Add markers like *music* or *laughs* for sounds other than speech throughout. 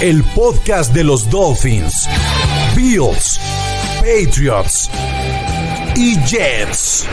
El podcast de los Dolphins, Bills, Patriots y Jets.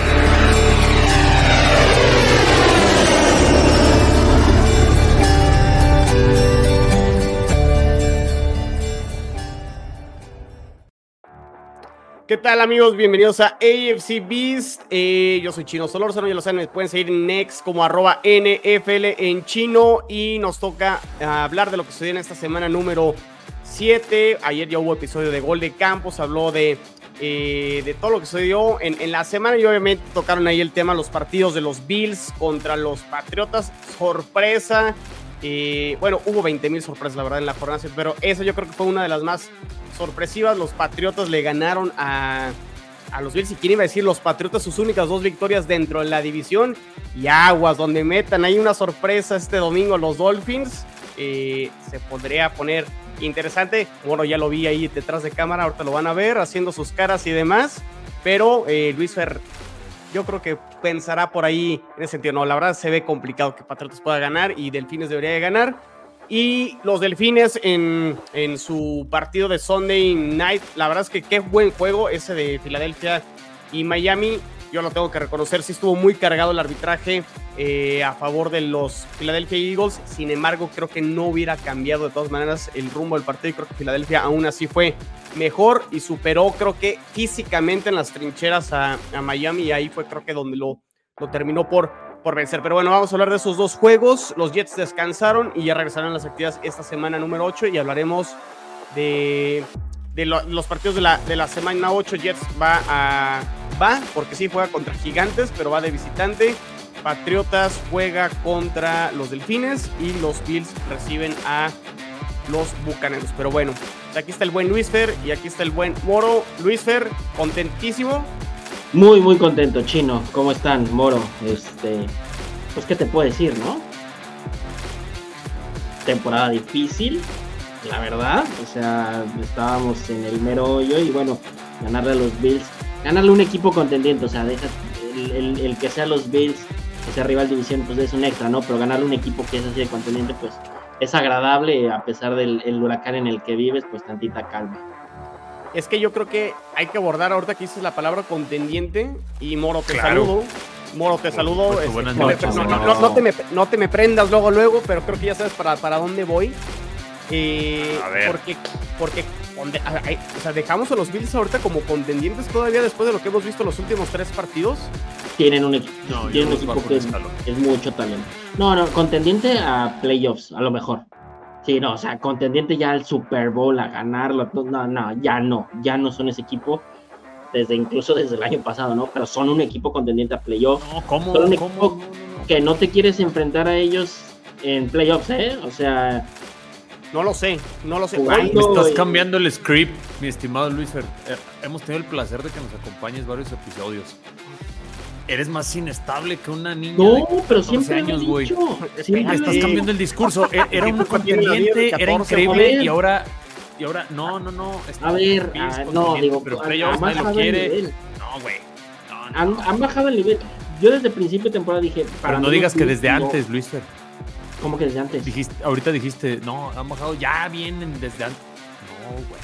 ¿Qué tal amigos? Bienvenidos a AFC Beast. Eh, yo soy Chino Solórzano, ya lo saben, me pueden seguir en Next como arroba NFL en chino y nos toca hablar de lo que sucedió en esta semana número 7. Ayer ya hubo episodio de Gol de Campos, habló de, eh, de todo lo que sucedió en, en, la semana y obviamente tocaron ahí el tema los partidos de los Bills contra los Patriotas. Sorpresa. Bueno, hubo 20 mil sorpresas, la verdad, en la jornada, pero eso yo creo que fue una de las más sorpresivas. Los Patriotas le ganaron a, a los Bills. Y quién iba a decir, los Patriotas sus únicas dos victorias dentro de la división. Y aguas, donde metan hay una sorpresa este domingo los Dolphins. Eh, se podría poner interesante. Bueno, ya lo vi ahí detrás de cámara, ahorita lo van a ver haciendo sus caras y demás. Pero eh, Luis Fer, yo creo que pensará por ahí en ese sentido. No, la verdad se ve complicado que Patriotas pueda ganar y Delfines debería de ganar. Y los Delfines en, en, su partido de Sunday Night, la verdad es que qué buen juego ese de Filadelfia y Miami. Yo lo tengo que reconocer, sí estuvo muy cargado el arbitraje eh, a favor de los Philadelphia Eagles. Sin embargo, creo que no hubiera cambiado de todas maneras el rumbo del partido. Y creo que Filadelfia aún así fue mejor y superó, creo que físicamente en las trincheras a, Miami. Y ahí fue, creo que donde lo, terminó por, por vencer. Pero bueno, vamos a hablar de esos dos juegos. Los Jets descansaron y ya regresaron a las actividades esta semana número 8 y hablaremos de, de lo, los partidos de la, de la semana 8. Jets va a... Va, porque sí juega contra Gigantes, pero va de visitante. Patriotas juega contra los Delfines y los Bills reciben a los Bucaneros. Pero bueno, aquí está el buen Luis Fer y aquí está el buen Moro. Luis Fer, contentísimo. Muy, muy contento, Chino. ¿Cómo están, Moro? Este, pues, ¿qué te puedo decir, no? Temporada difícil, la verdad. O sea, estábamos en el mero hoyo y bueno, ganarle a los Bills, ganarle a un equipo contendiente, o sea, deja el, el, el que sea los Bills, que sea rival división, pues es un extra, ¿no? Pero ganarle a un equipo que es así de contendiente, pues es agradable, a pesar del el huracán en el que vives, pues tantita calma. Es que yo creo que hay que abordar ahorita que dices la palabra contendiente y Moro te claro. saludo. Moro te saludo. Pues, este, noches, no, no, no, no, te me, no te me prendas luego, luego, pero creo que ya sabes para, para dónde voy. Eh, a ver. Porque, porque o sea, dejamos a los Bills ahorita como contendientes todavía después de lo que hemos visto los últimos tres partidos. Tienen un equipo, No, tienen un yo equipo bajo que es, mucho talento. No, no, contendiente a playoffs, a lo mejor. Sí, no, o sea, contendiente ya al Super Bowl, a ganarlo. No, no, ya no, ya no son ese equipo. Desde incluso desde el año pasado, ¿no? Pero son un equipo contendiente a playoffs. No, ¿cómo? Son un ¿Cómo? equipo que no te quieres enfrentar a ellos en playoffs, ¿eh? O sea, No lo sé, no lo sé. Ay, Me estás cambiando el script, mi estimado Luis Fer. Eh, hemos tenido el placer de que nos acompañes varios episodios. Eres más inestable que una niña no, de pero 14 siempre años, lo he dicho. Siempre estás cambiando el discurso. E- Era un contendiente, era 14, increíble y ahora, y ahora, no, no, no. A ver, Bills ah, no, digo, pero playoffs han nadie lo bajado el quiere. nivel. No, güey. No, no, Han, bajado el nivel. Yo desde el principio de temporada dije. para Pero no digas que desde antes, Luis Fer. ¿Cómo que desde antes? Dijiste, ahorita dijiste, no, han bajado, ya vienen desde antes. No, güey.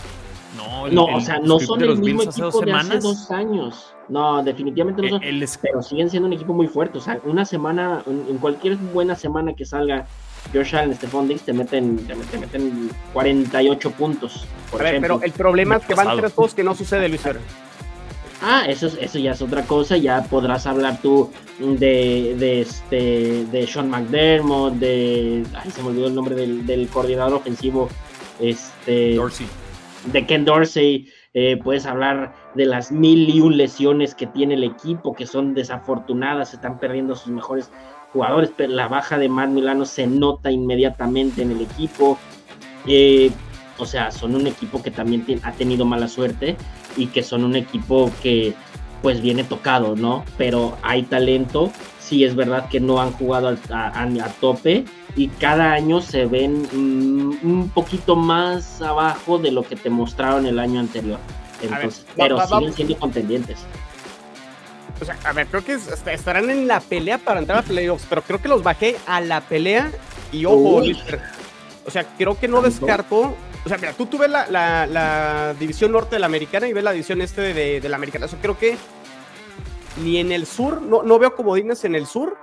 No, el- No, el o sea, no son el mismo hace equipo dos de hace dos años. No, definitivamente no El, son. el Pero siguen siendo un equipo muy fuerte. O sea, una semana, en en cualquier buena semana que salga Josh Allen, Stephon Diggs, te meten, te meten, te meten 48 puntos. Por a ver, ejemplo. pero el problema es que van tres juegos que no sucede, Luis Fer. Ah, eso, es- eso ya es otra cosa. Ya podrás hablar tú de, de este de Sean McDermott, de. Ay, se me olvidó el nombre del, del coordinador ofensivo. Este. Dorsey. de Ken Dorsey, eh, puedes hablar de las mil y un lesiones que tiene el equipo, que son desafortunadas, se están perdiendo sus mejores jugadores, pero la baja de Matt Milano se nota inmediatamente en el equipo. Eh, o sea, son un equipo que también ha tenido mala suerte y que son un equipo que pues viene tocado, ¿no? Pero hay talento, sí es verdad que no han jugado a, tope y cada año se ven mm, un poquito más abajo de lo que te mostraron el año anterior. Entonces, pero siguen siendo contendientes. O sea, a ver, creo que estarán en la pelea para entrar a playoffs, pero creo que los bajé a la pelea y ojo, o sea, creo que no descarto. O sea, mira, tú, tú ves la, la, división norte de la americana y ves la división este de, de la americana. O sea, creo que ni en el sur, no, no veo comodines en el sur.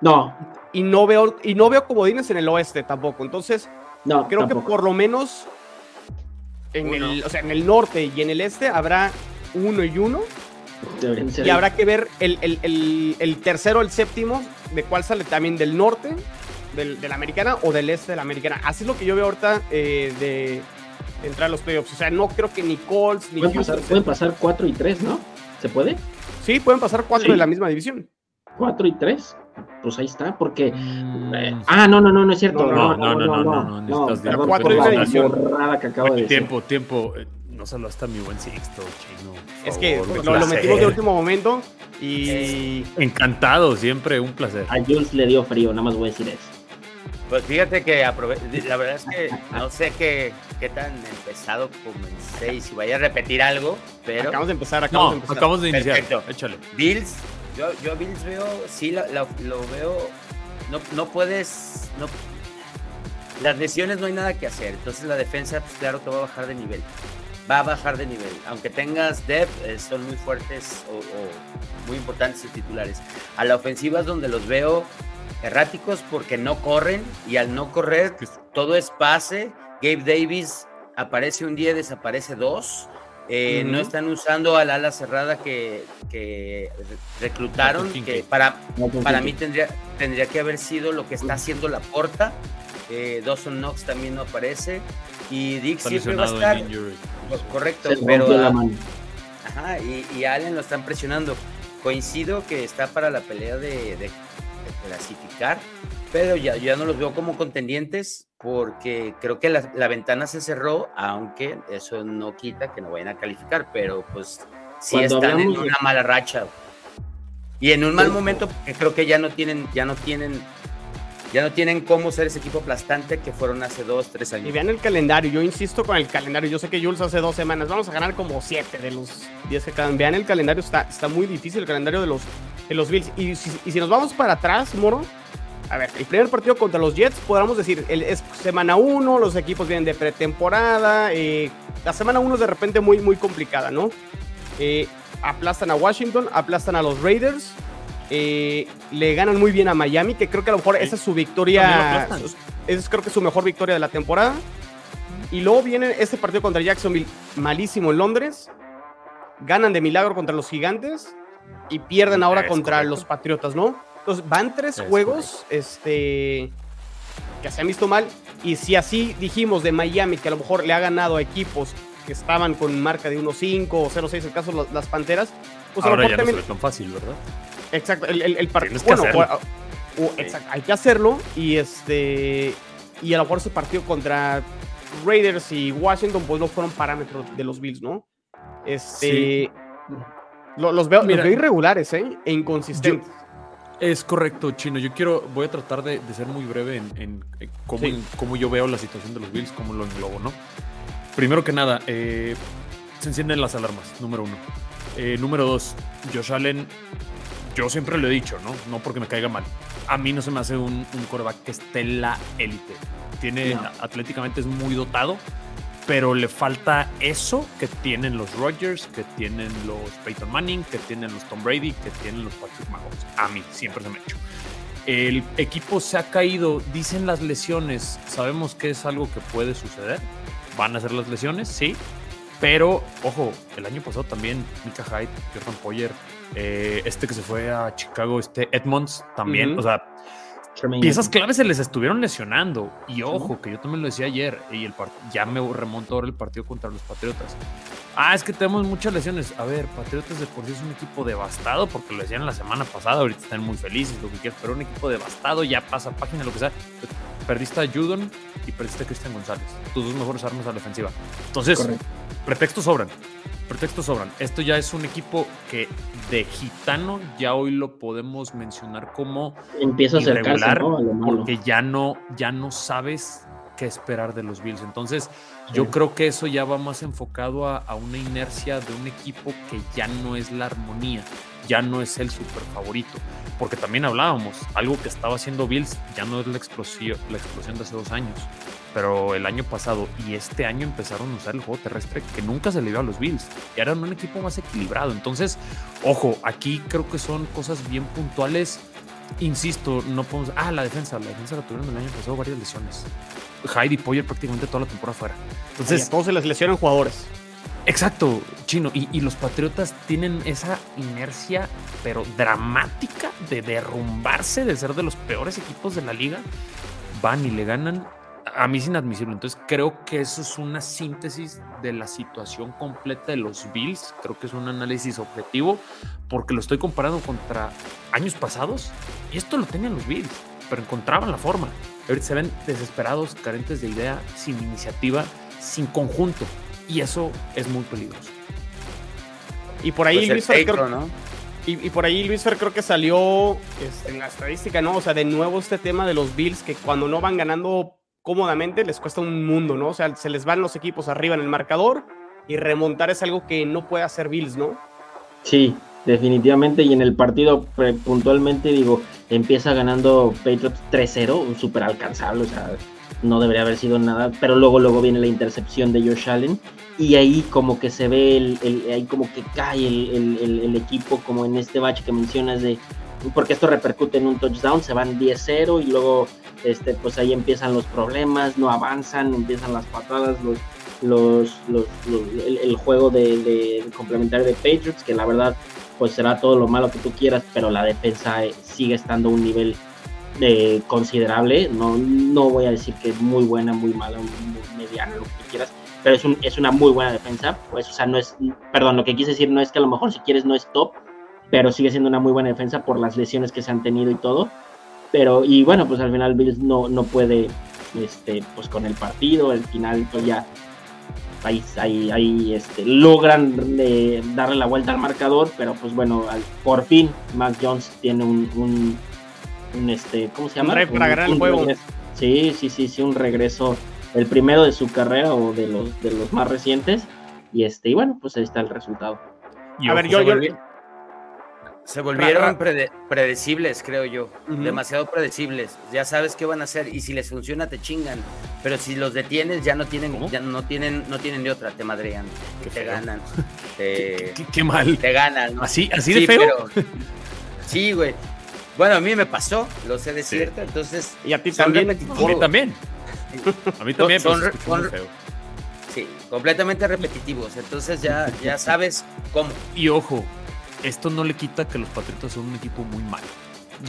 No. Y no veo, y no veo comodines en el oeste tampoco. Entonces, no, creo que por lo menos en el, o sea, en el norte y en el este habrá uno y uno. Y habrá que ver el, el, el, el, tercero, el séptimo, de cuál sale también del norte del, de la americana o del este de la americana. Así es lo que yo veo ahorita eh, de, entrar a los playoffs. O sea, no creo que ni Colts ni pueden pasar, pueden pasar 4 y 3, ¿no? ¿Se puede? Sí, pueden pasar 4 de la misma división. 4 y 3 pues ahí está, porque. Mm. ah, no, no, no, no es cierto. No, no, no, no, no, no, no, cuatro y una división. que acabo de tiempo, tiempo. No solo hasta mi buen Sixto, chino. Es que lo, lo, metimos de último momento y. Encantado, siempre un placer. A Jules le dio frío, nada más voy a decir eso. Pues fíjate que la verdad es que no sé qué, qué tan empezado comencé y si vaya a repetir algo, pero... Acabamos de empezar, acabamos de empezar. Acabamos de iniciar, Perfecto. échale. Bills, yo, yo Bills veo, sí lo, veo, no, no puedes, no, las lesiones no hay nada que hacer, entonces la defensa, pues claro que va a bajar de nivel, va a bajar de nivel, aunque tengas depth, eh, son muy fuertes o, o muy importantes sus titulares. A la ofensiva es donde los veo erráticos porque no corren y al no correr pues, todo es pase. Gabe Davis aparece un día, desaparece dos. Eh, no están usando al ala cerrada que, reclutaron, que para, para mí tendría, tendría que haber sido lo que está haciendo la porta. Eh, Dawson Knox también no aparece. Y Dick siempre va a estar. Correcto, pero. ajá, y, Allen lo están presionando. Coincido que está para la pelea de clasificar, pero ya, ya no los veo como contendientes porque creo que la, ventana se cerró, aunque eso no quita que no vayan a calificar, pero pues sí están en una mala racha. Y en un mal momento, porque creo que ya no tienen, ya no tienen ya no tienen cómo ser ese equipo aplastante que fueron hace dos, tres años. Y vean el calendario, yo insisto con el calendario. Yo sé que Jules hace dos semanas, vamos a ganar como siete de los diez que quedan. Vean el calendario, está, está muy difícil el calendario de los, de los Bills. Y si, nos vamos para atrás, Moro, a ver, el primer partido contra los Jets, podríamos decir, el, es semana uno, los equipos vienen de pretemporada. Eh, la semana uno es de repente muy, muy complicada, ¿no? Eh, aplastan a Washington, aplastan a los Raiders. Eh, le ganan muy bien a Miami, que creo que a lo mejor esa es su victoria. Es creo que es su mejor victoria de la temporada. Y luego viene este partido contra Jacksonville, malísimo en Londres. Ganan de milagro contra los gigantes y pierden ahora contra los Patriotas, ¿no? Entonces van tres juegos este, que se han visto mal. Y si así dijimos de Miami, que a lo mejor le ha ganado a equipos que estaban con marca de 1-5 o 0-6, el caso de las Panteras, pues ahora ya no es tan fácil, ¿verdad? Exacto, el, partido. Bueno, hay que hacerlo. Y este. Y a lo mejor ese partido contra Raiders y Washington, pues no fueron parámetros de los Bills, ¿no? Este. los, veo, irregulares, ¿eh? E inconsistentes. es correcto, Chino. Yo quiero, voy a tratar de, ser muy breve en, cómo, yo veo la situación de los Bills, cómo lo englobo, ¿no? Primero que nada, eh, se encienden las alarmas, número uno. Eh, número dos, Josh Allen yo siempre lo he dicho, ¿no? No porque me caiga mal. A mí no se me hace un, un coreback que esté en la élite. Tiene, atléticamente es muy dotado, pero le falta eso que tienen los Rodgers, que tienen los Peyton Manning, que tienen los Tom Brady, que tienen los Patrick Mahomes. A mí siempre se me ha hecho. El equipo se ha caído, dicen las lesiones, sabemos que es algo que puede suceder. Van a ser las lesiones, sí, pero ojo, el año pasado también Mika Hyde, Jordan Poyer, eh, este que se fue a Chicago, este Edmonds también, o sea, piezas claves se les estuvieron lesionando. Y ojo, que yo también lo decía ayer, y el ya me remonto ahora el partido contra los Patriotas. Ah, es que tenemos muchas lesiones. A ver, Patriotas de por sí es un equipo devastado porque lo decían la semana pasada. Ahorita están muy felices, lo que quieras, pero un equipo devastado ya pasa página, lo que sea. Perdiste a Judon y perdiste a Cristian González, tus dos mejores armas a la defensiva. Entonces, pretextos sobran. Pretextos sobran. Esto ya es un equipo que de gitano ya hoy lo podemos mencionar como empieza a irregular, porque ya no, ya no sabes qué esperar de los Bills. Entonces, yo creo que eso ya va más enfocado a, una inercia de un equipo que ya no es la armonía, ya no es el super favorito. Porque también hablábamos, algo que estaba haciendo Bills ya no es la explosión, la explosión de hace dos años. Pero el año pasado y este año empezaron a usar el juego terrestre que nunca se le dio a los Bills. Y eran un equipo más equilibrado. Entonces, ojo, aquí creo que son cosas bien puntuales insisto, no podemos. Ah, la defensa. La defensa la tuvieron el año pasado varias lesiones. Heidi Poyer prácticamente toda la temporada fuera. Entonces. todos se les lesionan jugadores. Exacto, chino. Y, los Patriotas tienen esa inercia, pero dramática, de derrumbarse, de ser de los peores equipos de la liga. Van y le ganan a mí es inadmisible. Entonces creo que eso es una síntesis de la situación completa de los Bills. Creo que es un análisis objetivo porque lo estoy comparando contra años pasados y esto lo tenían los Bills, pero encontraban la forma. Ahorita se ven desesperados, carentes de idea, sin iniciativa, sin conjunto y eso es muy peligroso. Y por ahí pues Luis Fer, creo, ¿no? y, por ahí Luis Fer creo que salió este, en la estadística, ¿no? O sea, de nuevo este tema de los Bills que cuando no van ganando cómodamente les cuesta un mundo, ¿no? O sea, se les van los equipos arriba en el marcador y remontar es algo que no puede hacer Bills, ¿no? Sí, definitivamente. Y en el partido puntualmente, digo, empieza ganando Patriots 3-0, un súper alcanzable, o sea, no debería haber sido nada, pero luego, luego viene la intercepción de Josh Allen y ahí como que se ve, el, ahí como que cae el, el, equipo como en este bache que mencionas de, porque esto repercute en un touchdown, se van 10-0 y luego este, pues ahí empiezan los problemas, no avanzan, empiezan las patadas, los, los, el, juego de, complementario de Patriots, que la verdad pues será todo lo malo que tú quieras, pero la defensa eh, sigue estando a un nivel eh, considerable, no, no voy a decir que es muy buena, muy mala, muy mediana, lo que quieras, pero es, un, es una muy buena defensa, pues o sea, no es, perdón, lo que quise decir no es que a lo mejor si quieres no es top, pero sigue siendo una muy buena defensa por las lesiones que se han tenido y todo. Pero, y bueno, pues al final Bills no, no puede, este, pues con el partido, al final pues ya ahí, ahí, ahí este, logran eh, darle la vuelta al marcador, pero pues bueno, por fin Mac Jones tiene un, un, este, ¿cómo se llama? Un, juego. Sí, sí, sí, sí, un regreso, el primero de su carrera o de los, de los más recientes. Y este, y bueno, pues ahí está el resultado. a ver, yo, yo, se volvieron predecibles, creo yo. Demasiado predecibles. Ya sabes qué van a hacer y si les funciona te chingan. Pero si los detienes ya no tienen, ya no tienen, no tienen de otra, te madrean, que te ganan. *laughs* ¿Qué, mal. Te ganan. Así, así de feo. *laughs* sí, güey. Bueno, a mí me pasó, lo sé de cierto, entonces. Y a ti también. A mí también. *laughs* A mí también. Son, sí, completamente repetitivos. Entonces ya, ya sabes cómo. Y ojo, esto no le quita que los Patriotas son un equipo muy malo.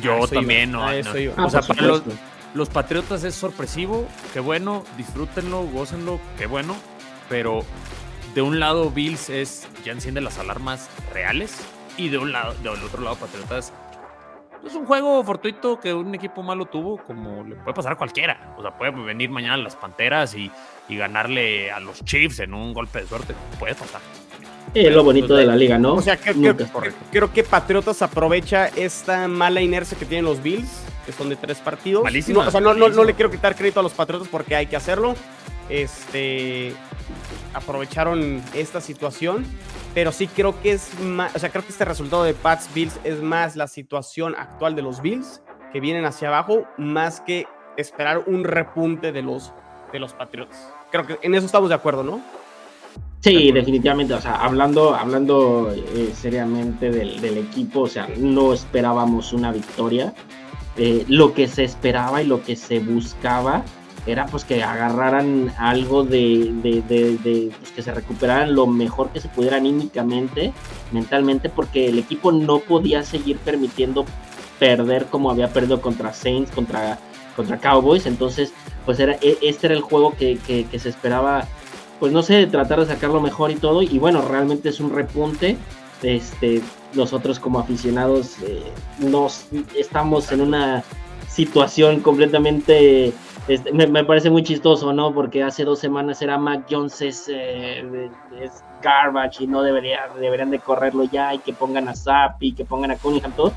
Yo ah, también, no. Ah, o sea, para los, Patriotas es sorpresivo, qué bueno, disfrútenlo, gócenlo, qué bueno, pero de un lado Bills es ya enciende las alarmas reales y de un lado, del otro lado Patriotas es un juego fortuito que un equipo malo tuvo, como le puede pasar a cualquiera. O sea, puede venir mañana las Panteras y, y ganarle a los Chiefs en un golpe de suerte. Puede pasar. Es lo bonito de la liga, ¿no? O sea, creo, que Patriotas aprovecha esta mala inercia que tienen los Bills, que son de tres partidos. Malísimo. o sea, no, no, le quiero quitar crédito a los Patriotas porque hay que hacerlo. Este aprovecharon esta situación, pero sí creo que es más, o sea, creo que este resultado de Pats Bills es más la situación actual de los Bills que vienen hacia abajo, más que esperar un repunte de los de los Patriotas. Creo que en eso estamos de acuerdo, ¿no? Sí, definitivamente, o sea, hablando, hablando eh, seriamente del, equipo, o sea, no esperábamos una victoria. Eh, lo que se esperaba y lo que se buscaba era pues que agarraran algo de, de, pues, que se recuperaran lo mejor que se pudiera anímicamente, mentalmente, porque el equipo no podía seguir permitiendo perder como había perdido contra Saints, contra, contra Cowboys, entonces pues era, e, este era el juego que, que se esperaba pues no sé, tratar de sacarlo mejor y todo. Y bueno, realmente es un repunte. Este, nosotros como aficionados eh, nos estamos en una situación completamente este, me, parece muy chistoso, ¿no? Porque hace dos semanas era Mac Jones es, eh, garbage y no debería, deberían de correrlo ya y que pongan a Zap y que pongan a Cunningham todo.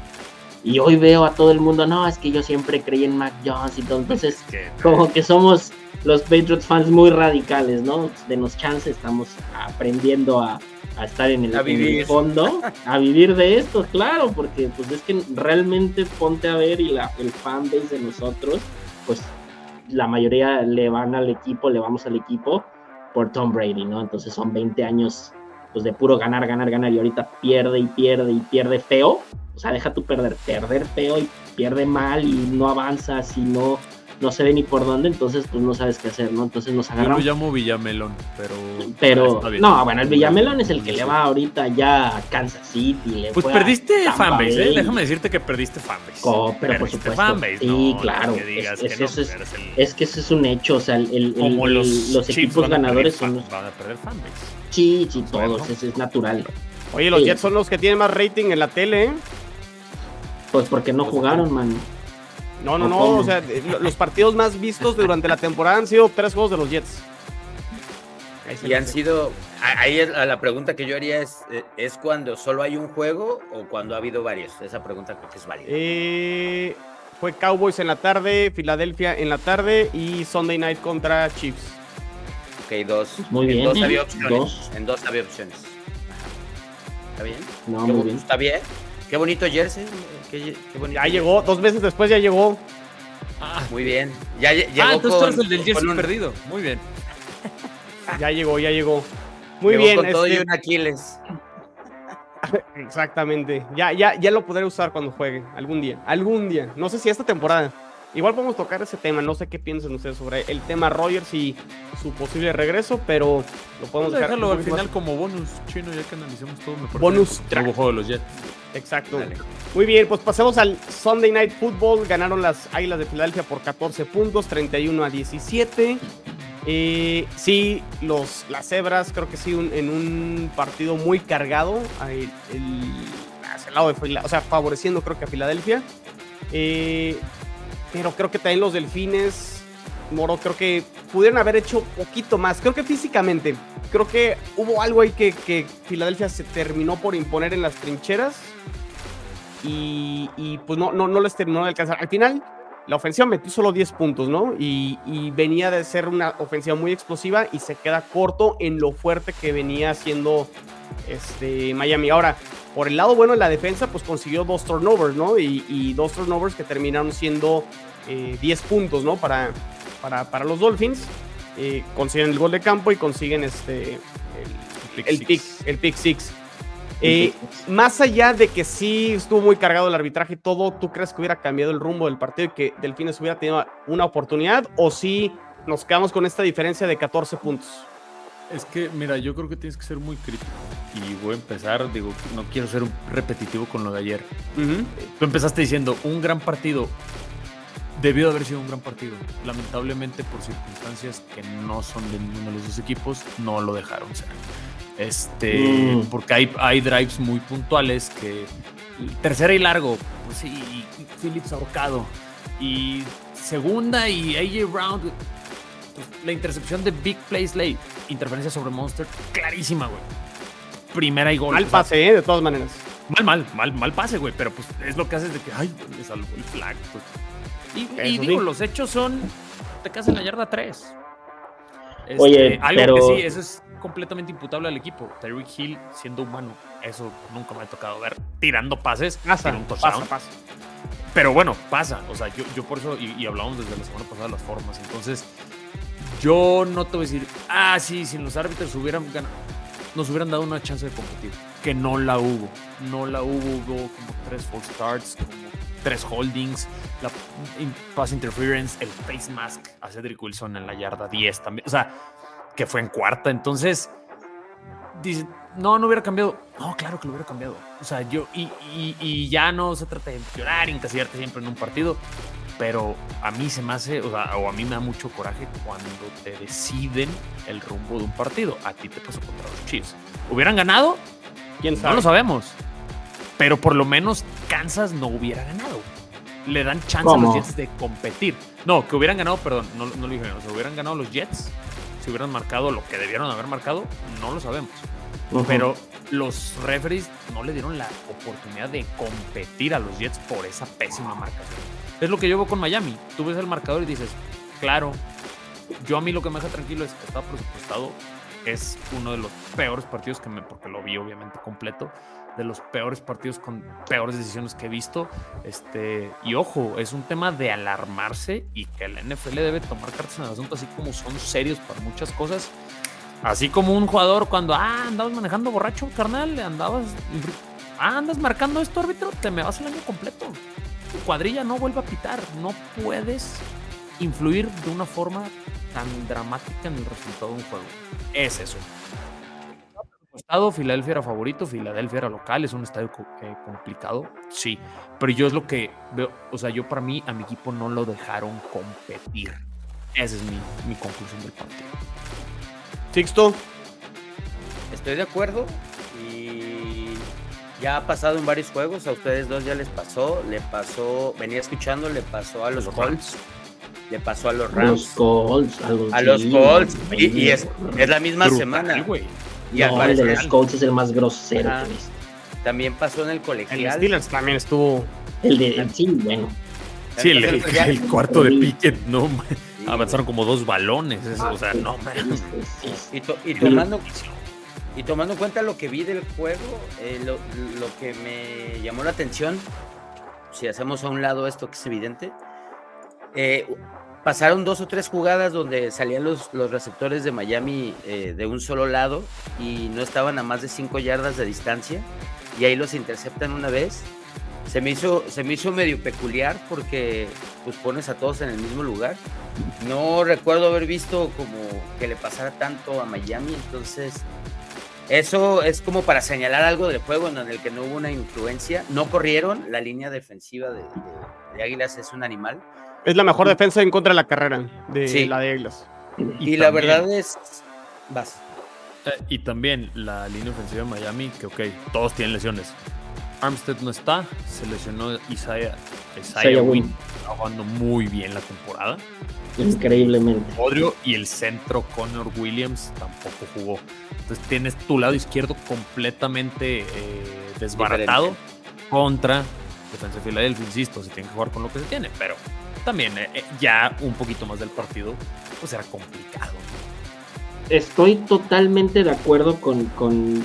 Y hoy veo a todo el mundo, no, es que yo siempre creí en Mac Jones y todo. Entonces, *laughs* como que somos los Patriots fans muy radicales, ¿no? Denos chance, estamos aprendiendo a, estar en el, fondo, a vivir de esto, claro, porque pues es que realmente ponte a ver y la, el fanbase de nosotros, pues la mayoría le van al equipo, le vamos al equipo por Tom Brady, ¿no? Entonces son 20 años pues de puro ganar, ganar, ganar y ahorita pierde y pierde y pierde feo. O sea, deja tú perder, perder feo y pierde mal y no avanza, y no no se ve ni por dónde, entonces pues no sabes qué hacer, ¿no? Entonces nos agarramos. Yo lo llamo Villamelón, pero. Pero. No, bueno, el Villamelón es el que le va ahorita ya a Kansas City. pues perdiste fanbase, ¿eh? Déjame decirte que perdiste fanbase. Oh, pero por supuesto. Fanbase, sí, claro. es, que eso es un hecho, o sea, el, Como los, equipos ganadores son los. Van a perder fanbase. Sí, sí, todos, eso es natural. Oye, los Jets son los que tienen más rating en la tele, ¿eh? Pues porque no jugaron, man. No, no, no. O sea, los partidos más vistos durante la temporada han sido tres juegos de los Jets. Y han sido. Ahí la pregunta que yo haría es: eh, ¿es cuando solo hay un juego o cuando ha habido varios? Esa pregunta creo que es válida. Eh, fue Cowboys en la tarde, Filadelfia en la tarde y Sunday night contra Chiefs. Ok, dos. Muy bien. Dos había opciones. En dos había opciones. ¿Está bien? No, muy bien. Está bien. Qué bonito jersey. Ya llegó, dos meses después ya llegó. Ah, muy bien. Ya llegó ah, entonces tú eres el del jersey perdido. Muy bien. ya llegó, ya llegó. Muy bien. Con todo y este un Aquiles. Exactamente. Ya, ya, ya lo podré usar cuando juegue. Algún día. Algún día. No sé si esta temporada. Igual podemos tocar ese tema, no sé qué piensan ustedes sobre el tema Rogers y su posible regreso, pero lo podemos dejarlo al final como bonus chino, ya que analicemos todo. Me bonus track. juego de los Jets. Exacto. Muy bien, pues pasemos al Sunday Night Football. Ganaron las Águilas de Filadelfia por 14 puntos, 31 a 17. Eh, sí, los, las cebras, creo que sí, en un partido muy cargado el, hacia el lado de o sea, favoreciendo creo que a Filadelfia. Eh, pero creo que también los delfines, Moro, creo que pudieron haber hecho poquito más. Creo que físicamente, creo que hubo algo ahí que, que Filadelfia se terminó por imponer en las trincheras y, pues no, no, no les terminó de alcanzar. Al final, la ofensiva metió solo 10 puntos, ¿no? Y, y, venía de ser una ofensiva muy explosiva y se queda corto en lo fuerte que venía haciendo este, Miami. Ahora, por el lado bueno de la defensa, pues consiguió dos turnovers, ¿no? Y, dos turnovers que terminaron siendo 10 eh, puntos, ¿no? Para, para, los Dolphins. Eh, consiguen el gol de campo y consiguen este, el, pick, el pick six. Eh, más allá de que sí estuvo muy cargado el arbitraje y todo, ¿tú crees que hubiera cambiado el rumbo del partido y que Delfines hubiera tenido una oportunidad? ¿O sí nos quedamos con esta diferencia de 14 puntos? Es que, mira, yo creo que tienes que ser muy crítico. Y voy a empezar, digo, no quiero ser repetitivo con lo de ayer. Tú empezaste diciendo, un gran partido. Debió de haber sido un gran partido. Lamentablemente, por circunstancias que no son de ninguno de los dos equipos, no lo dejaron ser. Este, mm. porque hay, hay drives muy puntuales que. Tercera y largo, pues sí, Phillips ahorcado. Y segunda y AJ Round la intercepción de Big Play Slay, interferencia sobre Monster, clarísima, güey. Primera y gol. Mal pase, ¿eh? De todas maneras. Mal, mal, mal, mal pase, güey. Pero pues es lo que haces de que, ay, le salvó el flag. Pues. Y, digo, los hechos son, te casas en la yarda 3. Este, Oye, algo que sí, eso es completamente imputable al equipo. Tyreek Hill siendo humano, eso nunca me ha tocado ver. Tirando pases, pasa, un touchdown. Pasa, pasa. Pero bueno, pasa. O sea, yo, yo por eso, y, y hablamos desde la semana pasada de las formas. Entonces, yo no te voy a decir, ah, sí, si los árbitros hubieran ganado, nos hubieran dado una chance de competir. Que no la hubo. No la hubo. Hubo como tres false starts, como tres holdings, la pass interference, el face mask a Cedric Wilson en la yarda 10 también. O sea, que fue en cuarta. Entonces, dice, no, no hubiera cambiado. No, claro que lo hubiera cambiado. O sea, yo, y, y, ya no se trata de llorar y encasillarte siempre en un partido pero a mí se me hace, o, sea, o a mí me da mucho coraje cuando te deciden el rumbo de un partido. A ti te pasó contra los Chiefs. ¿Hubieran ganado? ¿Quién sabe? No lo sabemos. Pero por lo menos Kansas no hubiera ganado. Le dan chance a los Jets de competir. No, que hubieran ganado, perdón, no, no lo dije, o sea, hubieran ganado los Jets, si hubieran marcado lo que debieron haber marcado, no lo sabemos. Pero los referees no le dieron la oportunidad de competir a los Jets por esa pésima marcación. Es lo que yo veo con Miami. Tú ves el marcador y dices, claro, yo a mí lo que me deja tranquilo es que está presupuestado. Es uno de los peores partidos que me, porque lo vi obviamente completo, de los peores partidos con peores decisiones que he visto. Este, y ojo, es un tema de alarmarse y que la NFL debe tomar cartas en el asunto, así como son serios para muchas cosas. Así como un jugador cuando, ah, andabas manejando borracho, carnal, andabas, ah, andas marcando esto, árbitro, te me vas el año completo. Tu cuadrilla no vuelve a pitar, no puedes influir de una forma tan dramática en el resultado de un juego. Es eso. Estado, Filadelfia era favorito, Filadelfia era local, es un estadio eh, complicado, sí, pero yo es lo que veo, o sea, yo para mí a mi equipo no lo dejaron competir. Esa es mi, mi conclusión del partido. Sixto. Estoy de acuerdo y ya ha pasado en varios juegos, a ustedes dos ya les pasó, le pasó, venía escuchando, le pasó a los Colts, le pasó a los Rams. Los Colts, a los, a los Colts, y, es, es, la misma semana. Y no, el de los Colts es el más grosero También pasó en el colegial. El Steelers también estuvo. El de sí, bueno. Sí, el, el, cuarto de Pickett, no avanzaron como dos balones. o sea, no Y, tomando, y tomando en cuenta lo que vi del juego, eh, lo, que me llamó la atención, si hacemos a un lado esto que es evidente, eh, pasaron dos o tres jugadas donde salían los, los receptores de Miami eh, de un solo lado y no estaban a más de cinco yardas de distancia y ahí los interceptan una vez. Se me hizo, se me hizo medio peculiar porque pues pones a todos en el mismo lugar. No recuerdo haber visto como que le pasara tanto a Miami, entonces eso es como para señalar algo del juego en el que no hubo una influencia. No corrieron, la línea defensiva de, de Águilas es un animal es la mejor defensa en contra de la carrera de la de Águilas. Y, la verdad es. Vas. Eh, y también la línea ofensiva de Miami, que ok, todos tienen lesiones. Armstead no está, se lesionó Isaiah, Isaiah Wynn. Está jugando muy bien la temporada. Increíblemente. Odrio y el centro Connor Williams tampoco jugó. Entonces tienes tu lado izquierdo completamente eh, desbaratado contra defensa de Filadelfia. Insisto, se tiene que jugar con lo que se tiene, pero también eh, eh, ya un poquito más del partido, pues era complicado. Estoy totalmente de acuerdo con,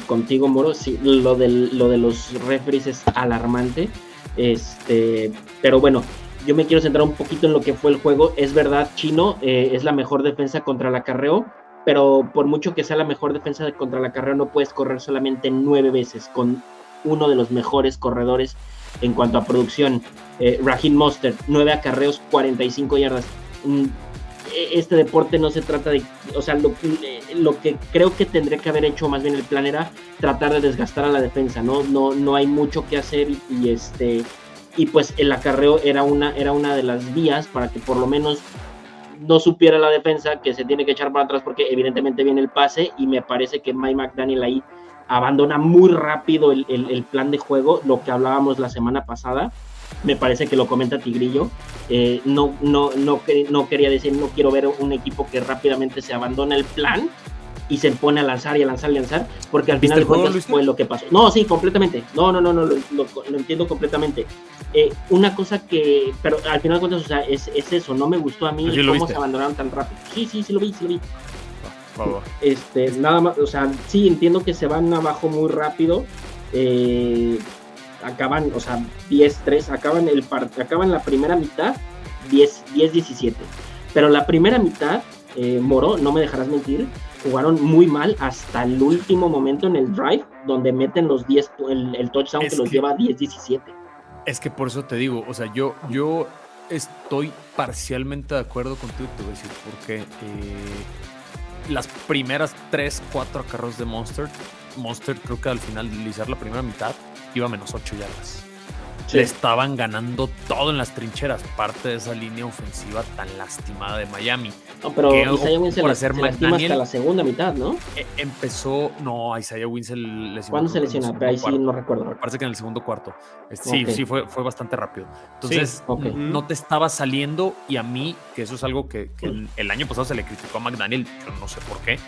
contigo, Moro. Sí, lo, lo de los referees es alarmante. Este, pero bueno, yo me quiero centrar un poquito en lo que fue el juego. Es verdad, Chino eh, es la mejor defensa contra el acarreo, pero por mucho que sea la mejor defensa contra el acarreo, no puedes correr solamente nueve veces con uno de los mejores corredores en cuanto a producción. Eh, Raheem Mostert, 9 acarreos, 45 yardas. Mm, e, este deporte no se trata de, o sea, lo, lo, que creo que tendría que haber hecho más bien el plan era tratar de desgastar a la defensa, ¿no? No, no hay mucho que hacer y, este, y pues el acarreo era una, era una de las vías para que por lo menos no supiera la defensa que se tiene que echar para atrás porque evidentemente viene el pase y me parece que Mike McDaniel ahí abandona muy rápido el, el, plan de juego, lo que hablábamos la semana pasada. Me parece que lo comenta Tigrillo. Eh, no, no, no, no quería decir, no quiero ver un equipo que rápidamente se abandona el plan y se pone a lanzar y a lanzar y a lanzar, porque al final de cuentas fue lo que pasó. No, sí, completamente. No, no, no, no, lo, lo, entiendo completamente. Eh, una cosa que, pero al final de cuentas, o sea, es, es eso, no me gustó a mí cómo se abandonaron tan rápido. Sí, sí, sí lo vi, sí lo vi. Este, nada más, o sea, sí entiendo que se van abajo muy rápido. Eh, acaban, o sea, 10-3, acaban, el acaban la primera mitad 10-17. Pero la primera mitad, eh, Moro, no me dejarás mentir, jugaron muy mal hasta el último momento en el drive, donde meten los 10, el, touchdown que, los lleva 10-17. Es que por eso te digo, o sea, yo, yo estoy parcialmente de acuerdo contigo, te voy a decir, porque eh, las primeras 3, 4 carros de Monster, Monster creo que al final de iniciar la primera mitad iba a menos 8 yardas. le estaban ganando todo en las trincheras, parte de esa línea ofensiva tan lastimada de Miami. No, pero Isaiah Wynn se, lastima hasta la segunda mitad, ¿no? E, empezó, no, Isaiah Wynn se lesionó. ¿Cuándo se lesionó? Pero ahí sí no recuerdo. Me parece que en el segundo cuarto. Sí, sí, fue, fue bastante rápido. Entonces, no te estaba saliendo y a mí, que eso es algo que, el año pasado se le criticó a McDaniel, yo no sé por qué,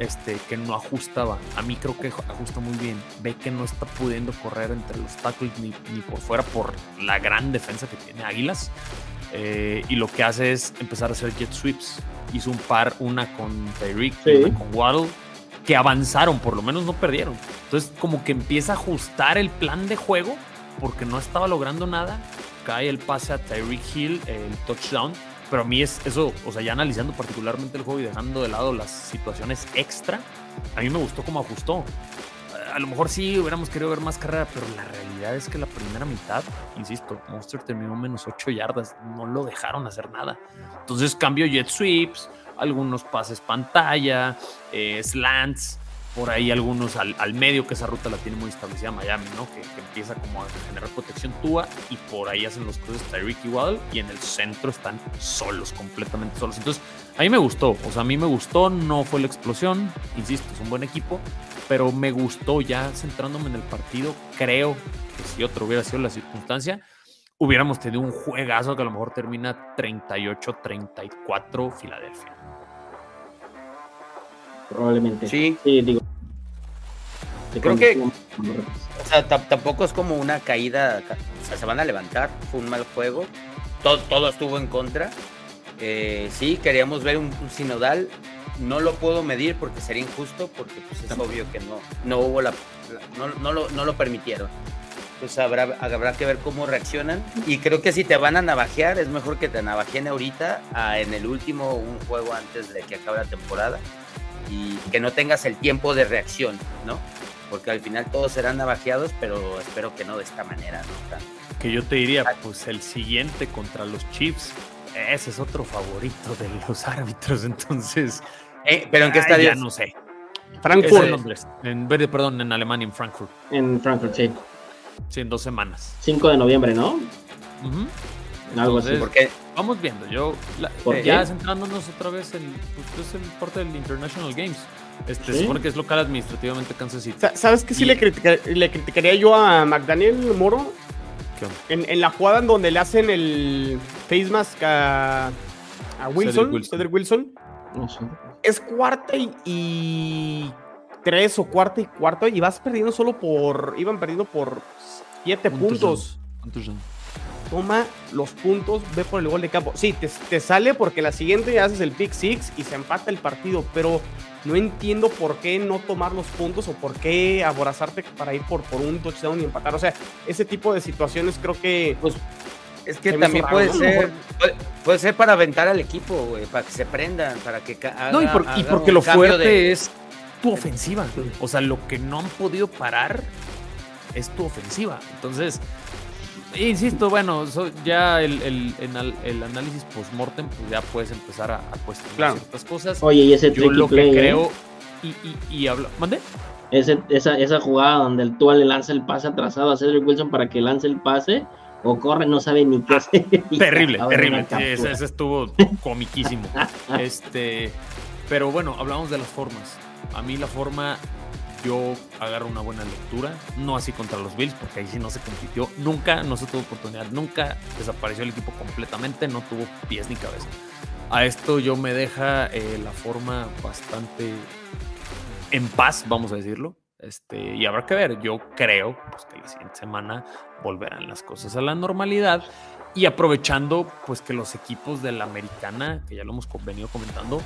este, que no ajustaba. A mí creo que ajusta muy bien. Ve que no está pudiendo correr entre los tackles ni, por fuera por la gran defensa que tiene Águilas. Eh, y lo que hace es empezar a hacer jet sweeps. Hizo un par, una con Tyreek y una con Waddle, que avanzaron, por lo menos no perdieron. Entonces, como que empieza a ajustar el plan de juego porque no estaba logrando nada. Cae el pase a Tyreek Hill, el touchdown pero a mí es eso, o sea, ya analizando particularmente el juego y dejando de lado las situaciones extra, a mí me gustó cómo ajustó. A lo mejor sí hubiéramos querido ver más carrera, pero la realidad es que la primera mitad, insisto, Monster terminó menos 8 yardas, no lo dejaron hacer nada. Entonces cambio jet sweeps, algunos pases pantalla, eh, slants, por ahí algunos al, medio, que esa ruta la tiene muy establecida Miami, ¿no? Que, empieza como a generar protección Tua y por ahí hacen los cruces Tyreek y Waddle y en el centro están solos, completamente solos. Entonces, a mí me gustó, o sea, a mí me gustó, no fue la explosión, insisto, es un buen equipo, pero me gustó ya centrándome en el partido, creo que si otro hubiera sido la circunstancia, hubiéramos tenido un juegazo que a lo mejor termina 38-34 Filadelfia. Probablemente. Sí. Sí, digo. Creo que. O sea, tampoco es como una caída. O sea, se van a levantar. Fue un mal juego. Todo, todo estuvo en contra. Eh, sí, queríamos ver un, sinodal. No lo puedo medir porque sería injusto, porque pues, es obvio que no, no hubo la, no, no, lo, no lo permitieron. Pues habrá, habrá que ver cómo reaccionan. Y creo que si te van a navajear, es mejor que te navajeen ahorita en el último, un juego antes de que acabe la temporada y que no tengas el tiempo de reacción, ¿no? Porque al final todos serán navajeados, pero espero que no de esta manera, ¿no? Que yo te diría, pues el siguiente contra los Chiefs, ese es otro favorito de los *laughs* árbitros, entonces. Eh, ¿Pero en qué estadio? Ya no sé. Frankfurt. En, perdón, en Alemania, en Frankfurt. En Frankfurt, sí. Sí, en dos semanas. 5 de noviembre, ¿no? Algo así. Porque vamos viendo. Yo eh, ya centrándonos otra vez en pues, es el parte del International Games. Este, Se supone que es local administrativamente Kansas City. ¿Sabes qué sí, le, criticaría yo a McDaniel Moro? En, la jugada en donde le hacen el face mask a, Wilson, Cedric Wilson. Es cuarta y, tres o cuarta y cuarto y vas perdiendo solo por. Iban perdiendo por siete puntos. puntos toma los puntos, ve por el gol de campo. Sí, te, sale porque la siguiente ya haces el pick six y se empata el partido, pero no entiendo por qué no tomar los puntos o por qué aborazarte para ir por, por un touchdown y empatar. O sea, ese tipo de situaciones creo que... Pues, es que también puede ser puede, ser para aventar al equipo, para que se prendan, para que No, y, porque lo fuerte es tu ofensiva. O sea, lo que no han podido parar es tu ofensiva. Entonces, Insisto, bueno, ya el, el, el análisis post-mortem, pues ya puedes empezar a, a cuestionar ciertas cosas. Oye, y ese Yo lo que ¿eh? creo, y, y, y hablo, ¿mande? Ese, esa, esa jugada donde el Tua le lanza el pase atrasado a Cedric Wilson para que lance el pase, o corre, no sabe ni qué hacer. *laughs* Terrible, terrible. Ese, ese, estuvo *laughs* comiquísimo. este, pero bueno, hablamos de las formas. A mí la forma yo agarro una buena lectura, no así contra los Bills, porque ahí sí no se compitió, nunca, no se tuvo oportunidad, nunca desapareció el equipo completamente, no tuvo pies ni cabeza. A esto yo me deja eh, la forma bastante en paz, vamos a decirlo. Este, y habrá que ver, yo creo pues, que la siguiente semana volverán las cosas a la normalidad y aprovechando pues que los equipos de la americana, que ya lo hemos venido comentando,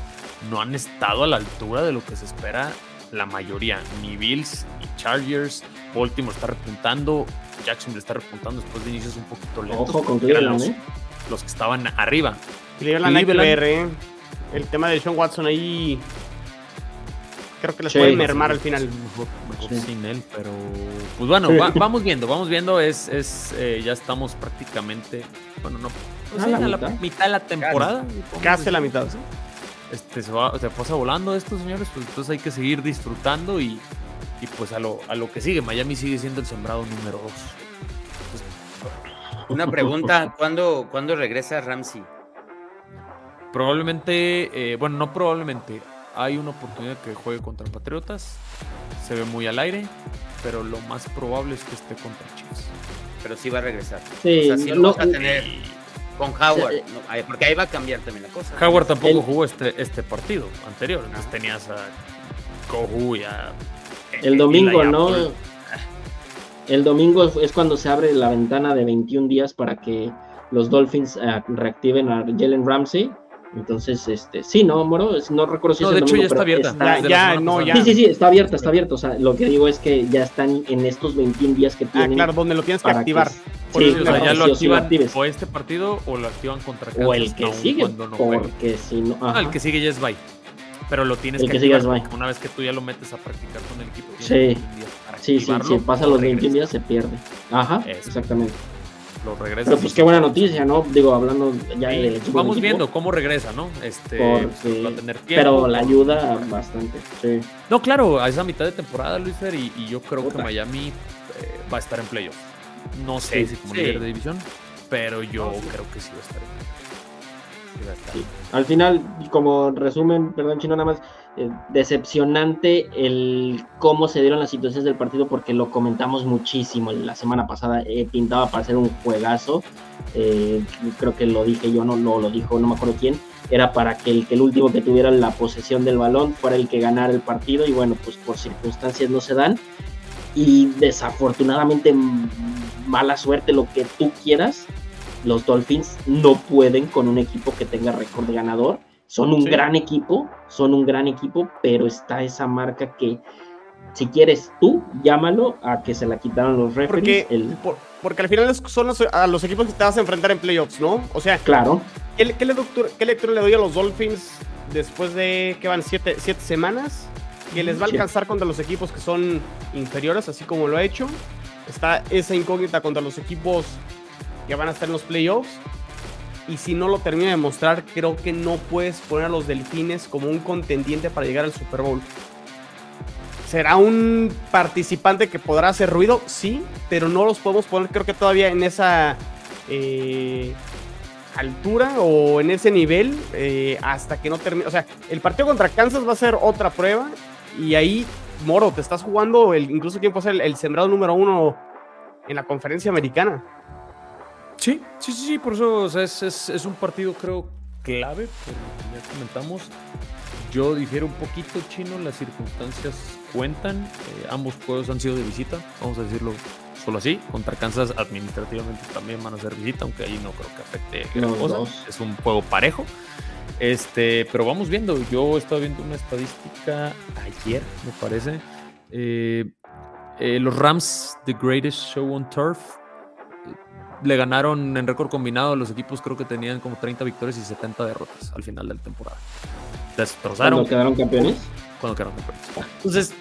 no han estado a la altura de lo que se espera la mayoría, ni Bills, ni Chargers, Baltimore está repuntando, Jacksonville está repuntando después de inicios un poquito lentos. Ojo con Cleveland, los, ¿eh? los que estaban arriba. Cleveland, Cleveland. ¿eh? el tema de Sean Watson ahí creo que les puede mermar al final. Mejor, sin él, pero pues bueno, vamos viendo, vamos viendo, es, es eh, ya estamos prácticamente, bueno, no, pues la, mitad. de la temporada. Casi, la mitad. Este, se, va, se pasa volando estos señores, pues entonces hay que seguir disfrutando y, y pues a lo, a lo que sigue. Miami sigue siendo el sembrado número 2. Una *laughs* pregunta, ¿cuándo, ¿cuándo regresa Ramsey? Probablemente, eh, bueno, no probablemente, hay una oportunidad que juegue contra Patriotas, se ve muy al aire, pero lo más probable es que esté contra Chiefs. Pero sí va a regresar. Sí, o sea, lo vas a tener con Howard, porque ahí va a cambiar también la cosa. Howard tampoco jugó este, este partido anterior, entonces tenías a Kohu y a... El domingo, ¿no? El domingo es cuando se abre la ventana de 21 días para que los Dolphins eh, reactiven a Jalen Ramsey entonces, este, sí, no, Moro, no recuerdo si no, de hecho ya está abierta. ya, no, ya. Sí, sí, sí, está abierta, está abierta. O sea, lo que digo es que ya están en estos 21 días que ah, tienen. Ah, claro, donde lo tienes que activar. sí, o sea, ya lo activan o este partido o lo activan contra Kansas. O el que sigue, no porque si no. Ah, el que sigue ya es bye. Pero lo tienes el que, que activar. Una vez que tú ya lo metes a practicar con el equipo. Sí. Sí, sí, si pasa los 21 días se pierde. Ajá, exactamente lo regresa. Pero pues qué buena noticia, ¿no? Digo, hablando ya del equipo. Vamos viendo cómo regresa, ¿no? Este, va a tener tiempo, pero la ayuda bastante, sí. No, claro, a esa mitad de temporada, Luis y, y yo creo que Miami eh, va a estar en playoff. No sé si como líder de división, pero yo creo que sí va a estar en playoff. Al final, como resumen, perdón, Chino, nada más eh, decepcionante el cómo se dieron las situaciones del partido porque lo comentamos muchísimo. La semana pasada eh, pintaba para ser un juegazo. Eh, creo que lo dije yo no, lo dijo no me acuerdo quién. Era para que el que el último que tuviera la posesión del balón fuera el que ganara el partido. Y bueno pues por circunstancias no se dan. Y desafortunadamente mala suerte lo que tú quieras los Dolphins no pueden con un equipo que tenga récord de ganador son un gran equipo, son un gran equipo, pero está esa marca que si quieres tú, llámalo a que se la quitaron los referees. Porque, porque al final son los, a los equipos que te vas a enfrentar en playoffs, ¿no? O sea, claro. ¿qué, qué, lectura, le doy a los Dolphins después de que van siete, siete semanas? Que les va a alcanzar contra los equipos que son inferiores, así como lo ha hecho. Está esa incógnita contra los equipos que van a estar en los playoffs y si no lo termina de mostrar, creo que no puedes poner a los Delfines como un contendiente para llegar al Super Bowl. ¿Será un participante que podrá hacer ruido? Sí, pero no los podemos poner creo que todavía en esa eh, altura o en ese nivel eh, hasta que no termine. O sea, el partido contra Kansas va a ser otra prueba y ahí, Moro, te estás jugando el, incluso quién puede ser el sembrado número uno en la conferencia americana. Sí, sí, sí, por eso es, un partido creo clave, por ya comentamos. Yo difiero un poquito, Chino, las circunstancias cuentan. Eh, ambos juegos han sido de visita, vamos a decirlo solo así. Contra Kansas administrativamente también van a ser visita, aunque ahí no creo que afecte gran cosa. Es un juego parejo. Este, pero vamos viendo. Yo estaba viendo una estadística ayer, me parece. Eh, eh, los Rams, The Greatest Show on Turf, le ganaron en récord combinado a los equipos, creo que tenían como 30 victorias y 70 derrotas al final de la temporada. Destrozaron. ¿Cuándo quedaron campeones? Cuando quedaron campeones. Entonces,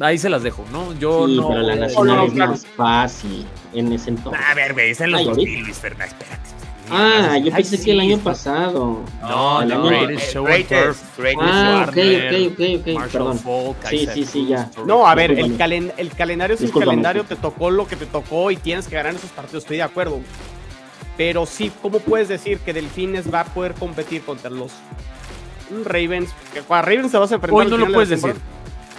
ahí se las dejo, ¿no? Yo sí, no. Pero la nacional es más fácil en ese entonces. A ver, me dicen los 2000, Luis Fernández, espérate. Ah, yo pensé que el año pasado. No, el Greatest Show Turf. Ah, ok, ok, ok, ok, perdón. Sí, sí, sí, ya. No, a ver, el, el calendario es un calendario, te tocó lo que te tocó y tienes que ganar esos partidos, estoy de acuerdo. Pero sí, ¿cómo puedes decir que Delfines va a poder competir contra los Ravens? Que Ravens se va a enfrentar Hoy no lo puedes decir.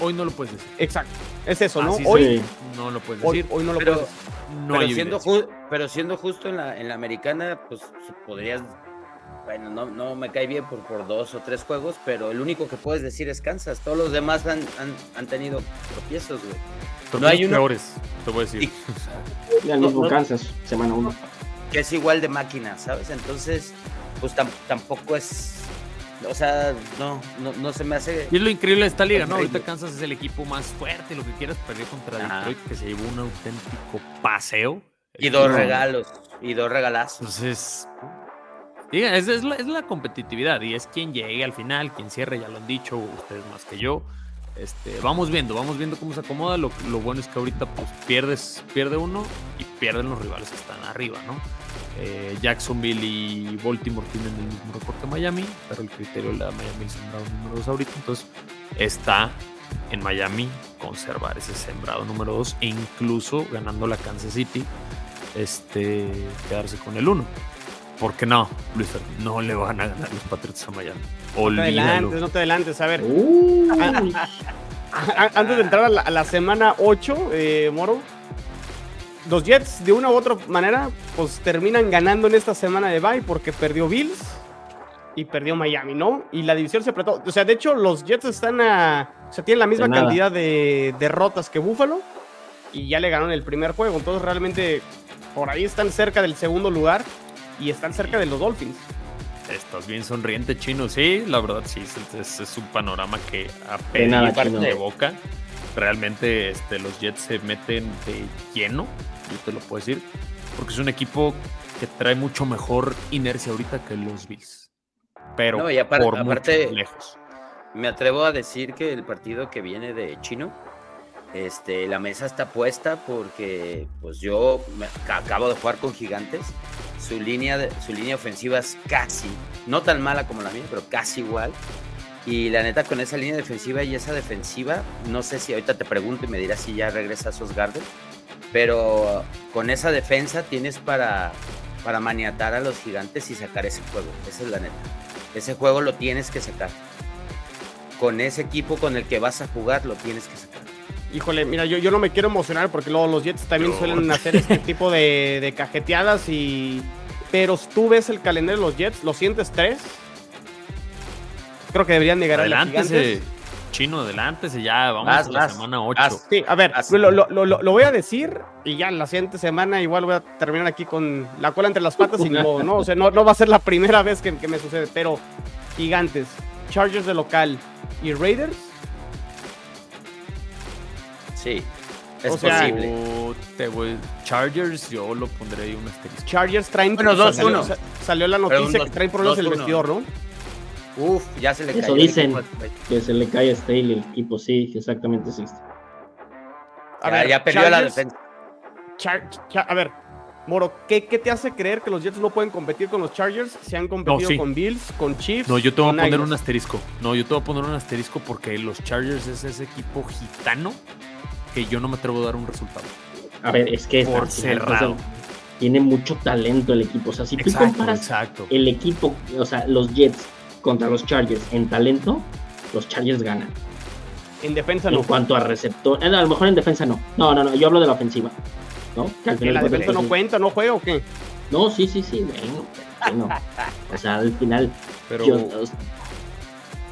Hoy no lo puedes decir. Exacto. Es eso, ¿no? hoy no lo puedes decir. Hoy, no lo puedes decir. No pero, siendo pero siendo justo en la, en la americana, pues podrías. Bueno, no, no me cae bien por, por dos o tres juegos, pero el único que puedes decir es Kansas. Todos los demás han, han, han tenido tropiezos, güey. no hay uno... peores, te voy a decir. Y, *laughs* el mismo Kansas, semana uno. Que es igual de máquina, ¿sabes? Entonces, pues tampoco es o sea, no, no, no, se me hace. Y es lo increíble de esta liga, ¿no? Ahorita Kansas es el equipo más fuerte, lo que quieras, perder contra Detroit, que se llevó un auténtico paseo. Y dos regalos, y dos regalazos. Entonces, diga, es, es, la, es, la, competitividad y es quien llegue al final, quien cierre, ya lo han dicho ustedes más que yo. Este, vamos viendo, vamos viendo cómo se acomoda. Lo, lo bueno es que ahorita pues pierdes, pierde uno y pierden los rivales que están arriba, ¿no? Eh, Jacksonville y Baltimore tienen el mismo recorte Miami, pero el criterio le da Miami el sembrado número 2 ahorita. Entonces está en Miami conservar ese sembrado número 2 e incluso ganando la Kansas City este, quedarse con el 1. Porque no, Luis, no le van a ganar los Patriots a Miami. No te adelantes, no te adelantes. A ver, uh. *laughs* antes de entrar a la, semana 8, eh, Moro, los Jets de una u otra manera pues terminan ganando en esta semana de bye porque perdió Bills y perdió Miami, ¿no? Y la división se apretó. O sea, de hecho los Jets están a... O sea, tienen la misma cantidad de derrotas que Buffalo y ya le ganaron el primer juego. Entonces realmente por ahí están cerca del segundo lugar y están cerca de los Dolphins. Estás bien sonriente, chino. Sí, la verdad, sí, es, es un panorama que apenas de boca. Realmente este, los Jets se meten de lleno, yo te lo puedo decir, porque es un equipo que trae mucho mejor inercia ahorita que los Bills. Pero por aparte, lejos. Me atrevo a decir que el partido que viene de Chino este, la mesa está puesta porque pues yo acabo de jugar con Gigantes. Su línea, de, su línea ofensiva es casi, no tan mala como la mía, pero casi igual. Y la neta, con esa línea defensiva y esa defensiva, no sé si ahorita te pregunto y me dirás si ya regresa a esos Garden, pero con esa defensa tienes para, para maniatar a los gigantes y sacar ese juego. Esa es la neta. Ese juego lo tienes que sacar. Con ese equipo con el que vas a jugar, lo tienes que sacar. Híjole, mira, yo, yo no me quiero emocionar porque luego los Jets también suelen hacer este *laughs* tipo de, cajeteadas y... Pero tú ves el calendario de los Jets, ¿lo sientes tres? Creo que deberían llegar adelante. Chino, adelántese ya, vamos a la semana 8. sí, a ver, lo, lo, lo, lo, voy a decir y ya la siguiente semana igual voy a terminar aquí con la cola entre las patas y no, *laughs* ¿no? O sea, no, no va a ser la primera vez que, que me sucede, pero gigantes, Chargers de local y Raiders Sí, es posible. Chargers, yo lo pondré ahí un asterisco. Chargers traen. Bueno, dos, salió, salió la noticia que traen problemas en el vestidor, ¿no? Uf, ya se le Eso dicen que se le cae a Staley el equipo, sí, exactamente sí. A ver, ya perdió la defensa. a ver, Moro, ¿qué, ¿qué, te hace creer que los Jets no pueden competir con los Chargers? Se han competido con Bills, con Chiefs. No, yo te voy a poner un asterisco. No, yo te voy a poner un asterisco porque los Chargers es ese equipo gitano que yo no me atrevo a dar un resultado. A ver, es que por cerrado. tiene mucho talento el equipo. O sea, si tú comparas el equipo, o sea, los Jets contra los Chargers en talento, los Chargers ganan. En defensa no. En cuanto a receptor, eh, a lo mejor en defensa no. No, no, no, yo hablo de la ofensiva. ¿No? Que la defensa no cuenta, no juega o qué? No, sí, sí, sí, bueno, O sea, al final. Pero.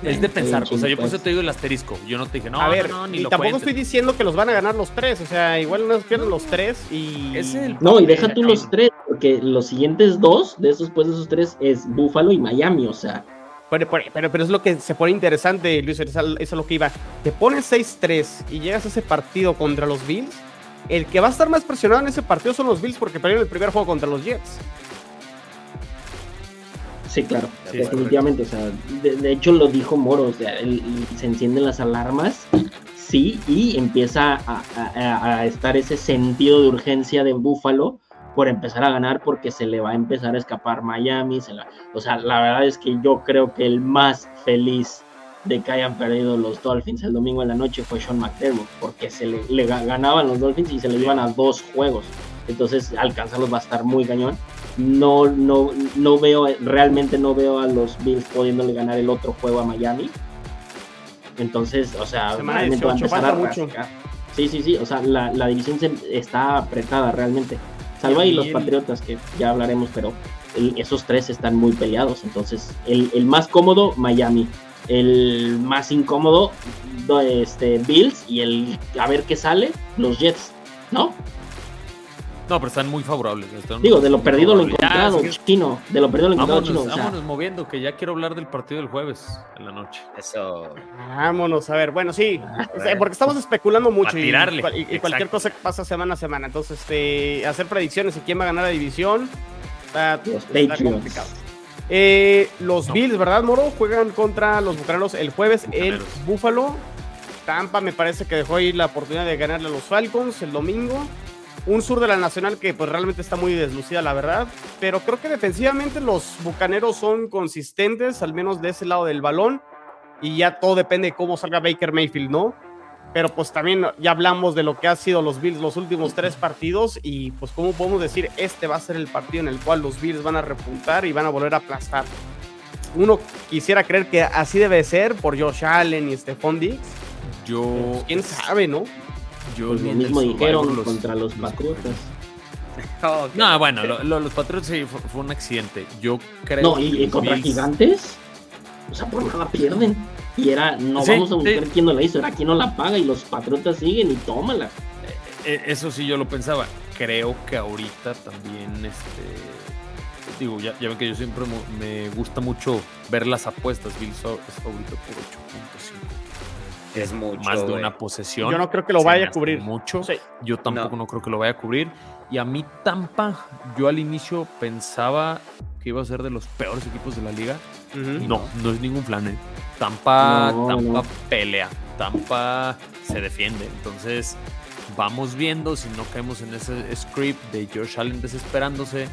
Es de pensar, o sea, yo por eso te digo el asterisco. Yo no te dije, no, a ver, no, ni y tampoco estoy diciendo que los van a ganar los tres. O sea, igual no pierden los tres y. no, y deja tú los tres, porque los siguientes dos de esos, pues de esos tres, es Buffalo y Miami, o sea. Pero, pero, pero, es lo que se pone interesante, Luis, eso es lo que iba. Te pones 6-3 y llegas a ese partido contra los Bills. El que va a estar más presionado en ese partido son los Bills porque perdieron el primer juego contra los Jets. Sí, claro, definitivamente. O sea, de, hecho lo dijo Moro, o sea, se encienden las alarmas, sí, y empieza a, estar ese sentido de urgencia de Búfalo por empezar a ganar porque se le va a empezar a escapar Miami. o sea, la verdad es que yo creo que el más feliz de que hayan perdido los Dolphins el domingo en la noche fue Sean McDermott, porque se le, le ganaban los Dolphins y se le iban a dos juegos. Entonces alcanzarlos va a estar muy cañón no, no, no veo, realmente no veo a los Bills pudiéndole ganar el otro juego a Miami. Entonces, o sea, realmente va a empezar a mucho. Sí, sí, sí, o sea, la, la división está apretada realmente. Salvo ahí los Patriotas, que ya hablaremos, pero esos tres están muy peleados. Entonces, el, el, más cómodo, Miami. El más incómodo, este, Bills. Y el a ver qué sale, los Jets, ¿no? No, pero están muy favorables. Digo, de lo perdido lo encontrado, chino. De lo perdido lo encontrado, chino. Vámonos moviendo, que ya quiero hablar del partido del jueves en la noche. Eso. Vámonos, a ver. Bueno, sí, porque estamos especulando mucho. Y, y, cualquier cosa que pasa semana a semana. Entonces, este, hacer predicciones y quién va a ganar la división. Está, está complicado. Eh, los Bills, ¿verdad, Moro? Juegan contra los Bucaneros el jueves en Buffalo. Tampa me parece que dejó ahí la oportunidad de ganarle a los Falcons el domingo un sur de la Nacional que pues realmente está muy deslucida, la verdad. Pero creo que defensivamente los Bucaneros son consistentes, al menos de ese lado del balón. Y ya todo depende de cómo salga Baker Mayfield, ¿no? pero pues también ya hablamos de lo que han sido los Bills los últimos tres partidos y pues cómo podemos decir, este va a ser el partido en el cual los Bills van a repuntar y van a volver a aplastar. Uno quisiera creer que así debe ser por Josh Allen y Stephon Diggs. Yo... Pues, ¿Quién sabe, no? Yo pues lo mismo dijeron contra los Patriotas. *laughs* no, bueno, los Patriotas sí fue, un accidente. Yo creo No, y, contra Gigantes, o sea, por nada pierden. Y era, no vamos a buscar quién no la hizo, era quién no la paga y los Patriotas siguen y tómala. Eh, eh, eso sí, yo lo pensaba. Creo que ahorita también, este. Digo, ya, ven que yo siempre me gusta mucho ver las apuestas. Bill es favorito por 8.5 es mucho. Más de una posesión. Yo no creo que lo vaya a cubrir. Mucho. Yo tampoco no. creo que lo vaya a cubrir. Y a mí Tampa, yo al inicio pensaba que iba a ser de los peores equipos de la liga. No, no es ningún plan. ¿eh? Tampa, Tampa pelea. Tampa se defiende. Entonces, vamos viendo si no caemos en ese script de Josh Allen desesperándose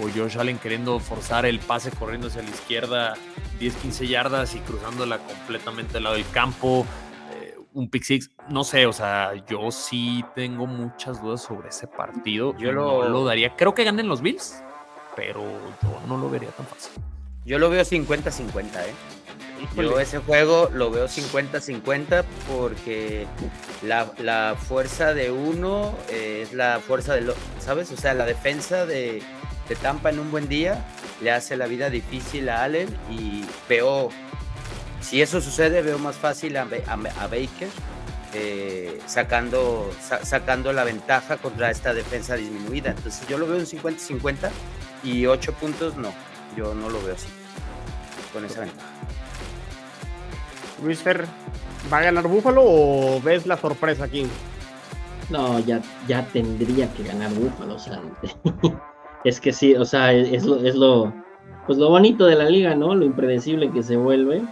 o Josh Allen queriendo forzar el pase corriendo hacia la izquierda 10, 15 yardas y cruzándola completamente al lado del campo un pick six, no sé, o sea, yo sí tengo muchas dudas sobre ese partido. Yo lo, lo daría, creo que ganen los Bills, pero yo no lo vería tan fácil. Yo lo veo 50-50, ¿eh? Yo ese juego lo veo 50-50 porque la, fuerza de uno es la fuerza de, lo, ¿sabes? O sea, la defensa de, de Tampa en un buen día le hace la vida difícil a Allen y veo si eso sucede, veo más fácil a, Baker eh, sacando, sacando la ventaja contra esta defensa disminuida. Entonces yo lo veo en 50-50 y 8 puntos no, yo no lo veo así, con esa ventaja. Luis Fer, ¿va a ganar Búfalo o ves la sorpresa aquí? No, ya, ya tendría que ganar Búfalo, o sea, *laughs* es que sí, o sea, es lo, es lo, pues lo bonito de la liga, ¿no? Lo impredecible que se vuelve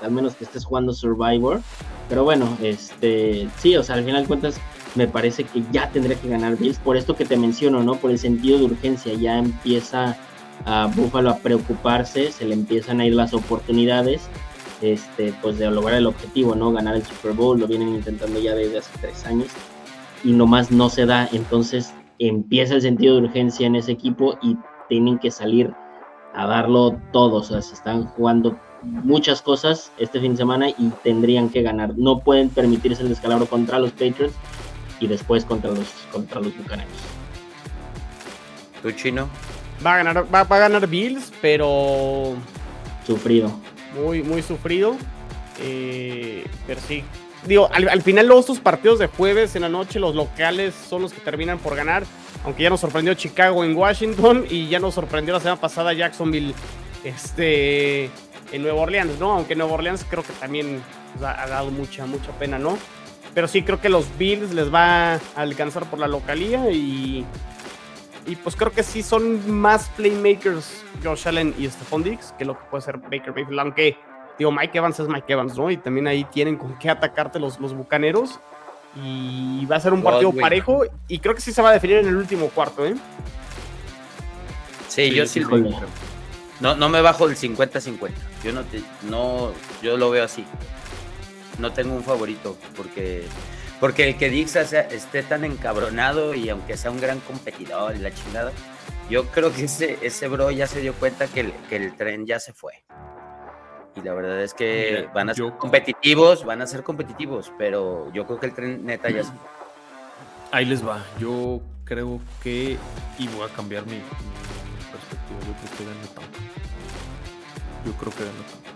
al menos que estés jugando Survivor. Pero bueno, este, sí, o sea, al final cuentas me parece que ya tendría que ganar Bills, por esto que te menciono, ¿no? Por el sentido de urgencia, ya empieza a Buffalo a preocuparse, se le empiezan a ir las oportunidades, este, pues de lograr el objetivo, ¿no? Ganar el Super Bowl, lo vienen intentando ya desde hace tres años, y nomás no se da, entonces empieza el sentido de urgencia en ese equipo y tienen que salir a darlo todo, o sea, se están jugando muchas cosas este fin de semana y tendrían que ganar. No pueden permitirse el descalabro contra los Patriots y después contra los, contra los Bucaneros. ¿Tu chino? Va a ganar, va, a ganar Bills, pero. Sufrido. Muy, muy sufrido. Eh, pero sí. Digo, al, final los estos partidos de jueves en la noche, los locales son los que terminan por ganar. Aunque ya nos sorprendió Chicago en Washington y ya nos sorprendió la semana pasada Jacksonville este, en Nueva Orleans, ¿no? Aunque Nueva Orleans creo que también ha, dado mucha, mucha pena, ¿no? Pero sí creo que los Bills les va a alcanzar por la localía y, y pues creo que sí son más playmakers Josh Allen y Stephon Diggs que lo que puede ser Baker Mayfield, aunque digo Mike Evans es Mike Evans, ¿no? Y también ahí tienen con qué atacarte los, los bucaneros y va a ser un partido parejo y creo que sí se va a definir en el último cuarto, ¿eh? Sí, yo sí. Lo no, no me bajo del 50-50. Yo no, no, yo lo veo así. No tengo un favorito porque, porque el que Dix esté tan encabronado y aunque sea un gran competidor y la chingada, yo creo que ese, ese bro ya se dio cuenta que el, que el tren ya se fue. Y la verdad es que van a ser competitivos, van a ser competitivos, pero yo creo que el tren neta ya se fue. Ahí les va. Yo creo que, y voy a cambiar mi, perspectiva, yo creo que gana Tampa. Yo creo que Tampa.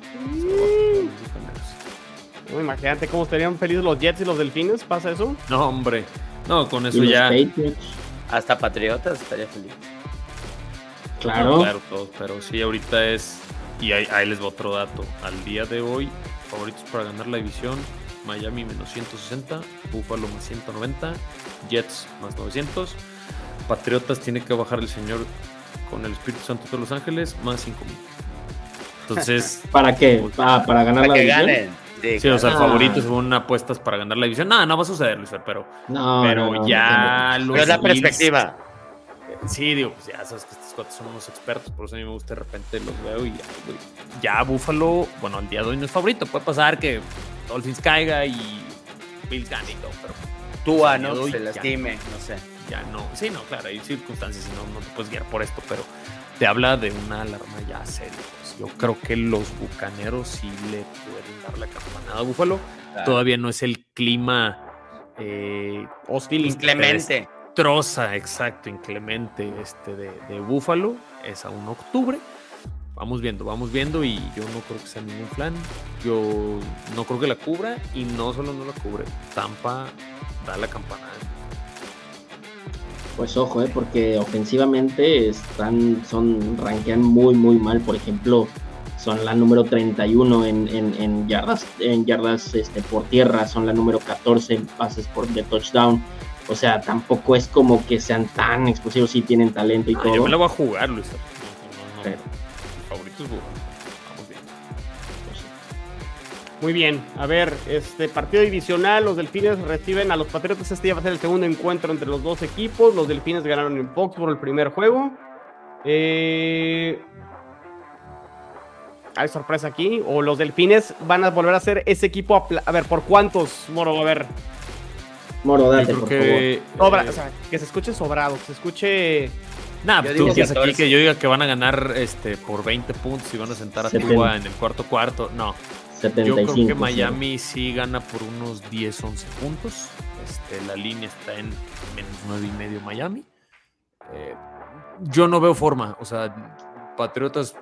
Mm. imagínate cómo estarían felices los Jets y los Delfines, ¿pasa eso? No, hombre. No, con eso ya. Hasta Patriotas estaría feliz. Claro. claro, todo, pero sí, ahorita es. Y ahí, ahí les voy otro dato. Al día de hoy, favoritos para ganar la división: Miami menos 160, Buffalo más 190, Jets más 900. Patriotas tiene que bajar el señor con el Espíritu Santo de Los Ángeles, más 5 mil. Entonces. *laughs* ¿Para qué? Ah, para ganar la división. Sí, o sea, el favorito según apuestas para ganar la división. Nada, no va a suceder, Luis, pero, no, pero ya. pero es la perspectiva. Sí, digo, pues ya sabes que estos cuatro son unos expertos, por eso a mí me gusta de repente los veo y ya, ya Búfalo, bueno, al día de hoy no es favorito. Puede pasar que Dolphins caiga y Bills ganen y todo, pero. Tua, ¿no? Se lastime, no sé. Ya no. Sí, no, claro, hay circunstancias y no, no te puedes guiar por esto, pero te habla de una alarma ya seria. Yo creo que los bucaneros sí le pueden dar la campanada a Búfalo. Todavía no es el clima eh, hostil. Inclemente. Troza, exacto, inclemente este de, de Búfalo. Es a un octubre. Vamos viendo, vamos viendo y yo no creo que sea ningún plan. Yo no creo que la cubra y no solo no la cubre. Tampa da la campanada pues ojo, eh, porque ofensivamente están, son, rankean muy, muy mal. Por ejemplo, son la número 31 en, en, yardas, en yardas este, por tierra, son la número 14 en pases por de touchdown. O sea, tampoco es como que sean tan explosivos, sí tienen talento y todo. Yo me la voy a jugar, Luis. favorito Muy bien, a ver, este partido divisional, los Delfines reciben a los Patriotas, este ya va a ser el segundo encuentro entre los dos equipos, los Delfines ganaron en por el primer juego. Eh, ¿Hay sorpresa aquí? ¿O los Delfines van a volver a ser ese equipo? A, ver, ¿por cuántos, Moro? A ver. Moro, dale, por que, favor. o sea, que se escuche sobrado, que se escuche... Nada, pues tú dices aquí que yo diga que van a ganar este, por 20 puntos y van a sentar a Tua en el cuarto cuarto. No, yo creo que Miami sí. gana por unos 10, 11 puntos. Este, la línea está en menos 9 y medio Miami. Eh, yo no veo forma. O sea, Patriotas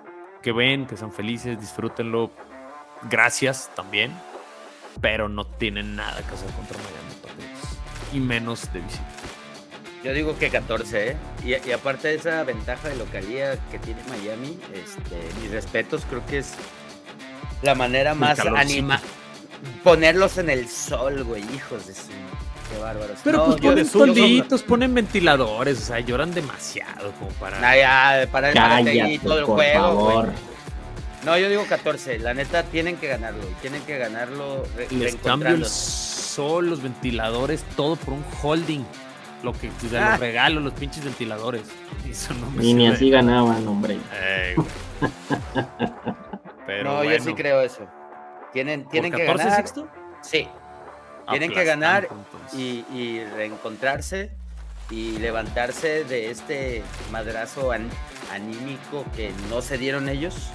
que ven, que son felices, disfrútenlo. Gracias también. Pero no tienen nada que hacer contra Miami Patriotas. Y menos de visita. Yo digo que 14, ¿eh? Y, aparte de esa ventaja de localía que tiene Miami, este, mis respetos, creo que es la manera más anima. Ponerlos en el sol, güey, hijos de su. Qué bárbaros. Pero pues ponen solitos, ponen ventiladores, o sea, lloran demasiado como para. Nah, ya, para el Cállate, todo el juego. Favor. No, yo digo 14. La neta, tienen que ganarlo. Tienen que ganarlo. Les cambio el sol, los ventiladores, todo por un holding. Lo que te ah. los regalo, los pinches ventiladores. y ni así ganaban, hombre. *laughs* no, yo sí creo eso. Tienen, tienen que ganar. Sí. Tienen que ganar y, reencontrarse y levantarse de este madrazo anímico que no se dieron ellos.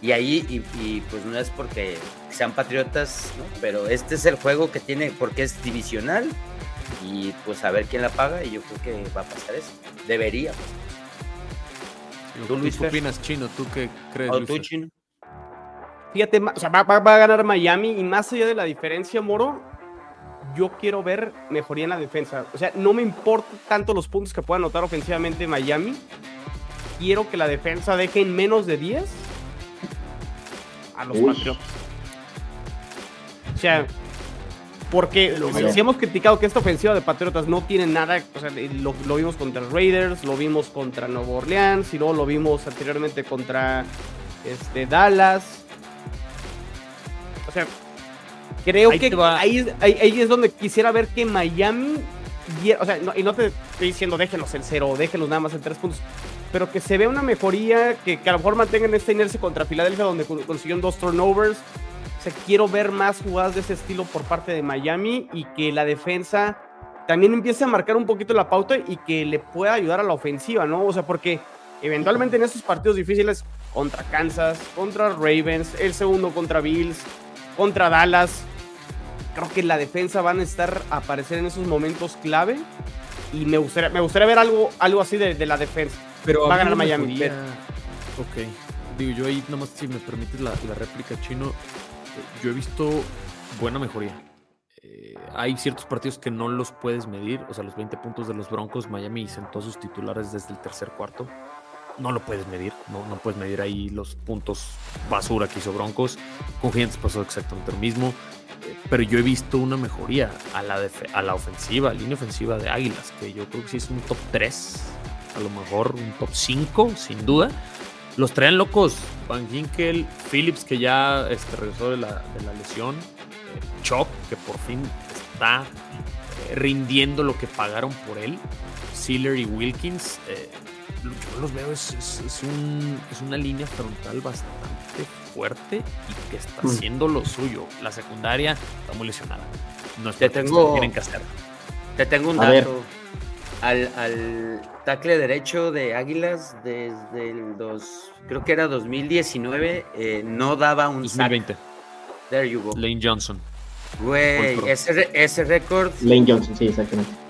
Y ahí, y, pues no es porque sean patriotas, pero este es el juego que tiene, porque es divisional. Y pues a ver quién la paga. Y yo creo que va a pasar eso. Debería. ¿Tú, Luis, opinas, Chino? ¿Tú qué crees? ¿O tú, Chino? Fíjate, o sea, va, a ganar Miami y más allá de la diferencia, Moro, yo quiero ver mejoría en la defensa. O sea, no me importa tanto los puntos que pueda anotar ofensivamente Miami. Quiero que la defensa deje en menos de 10 a los Patriots. O sea, porque si hemos criticado que esta ofensiva de Patriotas no tiene nada, o sea, lo, lo, vimos contra Raiders, lo vimos contra Nueva Orleans y luego lo vimos anteriormente contra este, Dallas sea, creo que ahí, ahí, es donde quisiera ver que Miami, o sea, y no te estoy diciendo déjenlos en cero, déjenlos nada más en tres puntos, pero que se vea una mejoría, que, a lo mejor mantengan esta inercia contra Filadelfia, donde consiguieron dos turnovers. O sea, quiero ver más jugadas de ese estilo por parte de Miami y que la defensa también empiece a marcar un poquito la pauta y que le pueda ayudar a la ofensiva, ¿no? O sea, porque eventualmente en estos partidos difíciles contra Kansas, contra Ravens, el segundo contra Bills, contra Dallas. Creo que la defensa van a estar a aparecer en esos momentos clave. Y me gustaría, me gustaría ver algo, algo así de, la defensa. Pero va a ganar Miami. Ok. Digo, yo ahí nomás si me permites la, réplica chino. Eh, yo he visto buena mejoría. Eh, hay ciertos partidos que no los puedes medir. O sea, los 20 puntos de los Broncos, Miami sentó sus titulares desde el tercer cuarto no lo puedes medir, no, no puedes medir ahí los puntos basura que hizo Broncos. Con Giants pasó exactamente lo mismo, eh, pero yo he visto una mejoría a la, a la ofensiva, línea ofensiva de Águilas, que yo creo que sí es un top 3, a lo mejor un top 5, sin duda. Los traen locos, Van Ginkel, Phillips, que ya este, regresó de la, de la lesión, eh, Chop, que por fin está eh, rindiendo lo que pagaron por él, Sealer y Wilkins yo los veo, es, es, un, es una línea frontal bastante fuerte y que está mm. haciendo lo suyo. La secundaria está muy lesionada. No te tengo, tienen que hacer. Te tengo un dato. Al, al, tackle derecho de Águilas desde el dos, creo que era 2019, eh, no daba un 2020. There you go. Lane Johnson. Güey, ese, ese récord. Lane Johnson, sí, exactamente.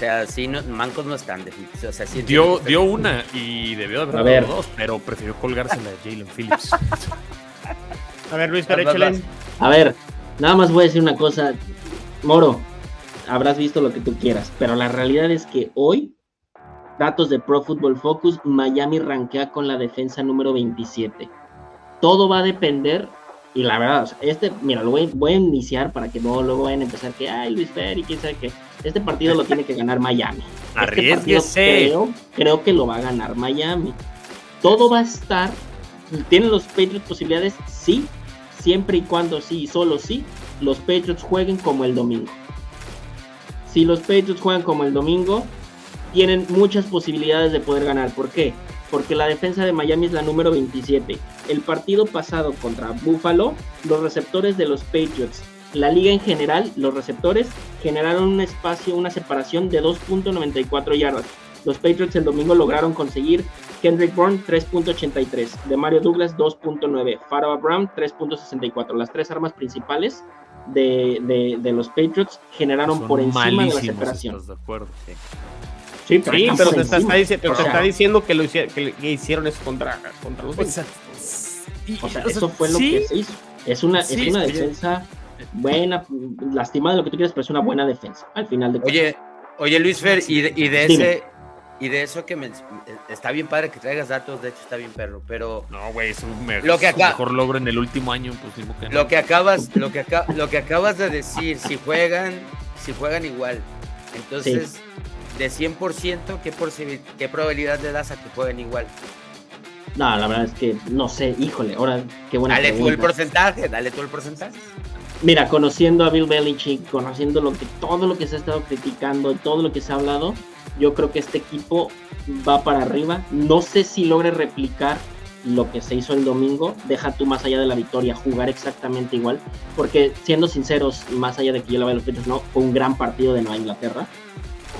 O sea, sí, no, mancos no están. O sea, dio, dio una y debió haber dado dos, pero prefirió colgársela de Jalen Phillips. a ver, Luis, pero échale. A ver, nada más voy a decir una cosa. Moro, habrás visto lo que tú quieras, pero la realidad es que hoy, datos de Pro Football Focus, Miami rankea con la defensa número 27. Todo va a depender y la verdad, este, mira, lo voy, a iniciar para que no luego vayan a empezar que, ay, Luis Fer, y quién sabe qué. Este partido lo tiene que ganar Miami. Este creo, creo que lo va a ganar Miami. Todo va a estar. ¿Tienen los Patriots posibilidades? Sí. Siempre y cuando sí, solo sí, los Patriots jueguen como el domingo. Si los Patriots juegan como el domingo, tienen muchas posibilidades de poder ganar. ¿Por qué? porque la defensa de Miami es la número 27. El partido pasado contra Buffalo, los receptores de los Patriots, la liga en general, los receptores generaron un espacio, una separación de 2.94 yardas. Los Patriots el domingo lograron conseguir Kendrick Bourne 3.83, de Mario Douglas 2.9, Pharaoh Brown 3.64. Las tres armas principales de, los Patriots generaron por encima de la separación. De acuerdo, Sí, pero, te, está, diciendo que, lo hicieron, eso contra, contra los O sea, eso fue lo que se hizo. Es una, es una defensa buena, lastimada lo que tú quieras, pero es una buena defensa al final de Oye, oye Luis Fer, y de, y de ese y de eso que me, está bien padre que traigas datos, de hecho está bien perro, pero no, güey, es un mejor, logro en el último año, pues que Lo que acabas, lo que lo que acabas de decir, si juegan, si juegan igual. Entonces, de 100%, ¿qué, ¿qué probabilidad le das a que jueguen igual? No, la verdad es que no sé, híjole, ahora qué buena Dale tú el porcentaje, dale tú el porcentaje. Mira, conociendo a Bill Belichick, conociendo lo que, todo lo que se ha estado criticando, todo lo que se ha hablado, yo creo que este equipo va para arriba. No sé si logre replicar lo que se hizo el domingo. Deja tú más allá de la victoria, jugar exactamente igual. Porque siendo sinceros, más allá de que yo la vea los Patriots, no, fue un gran partido de Nueva Inglaterra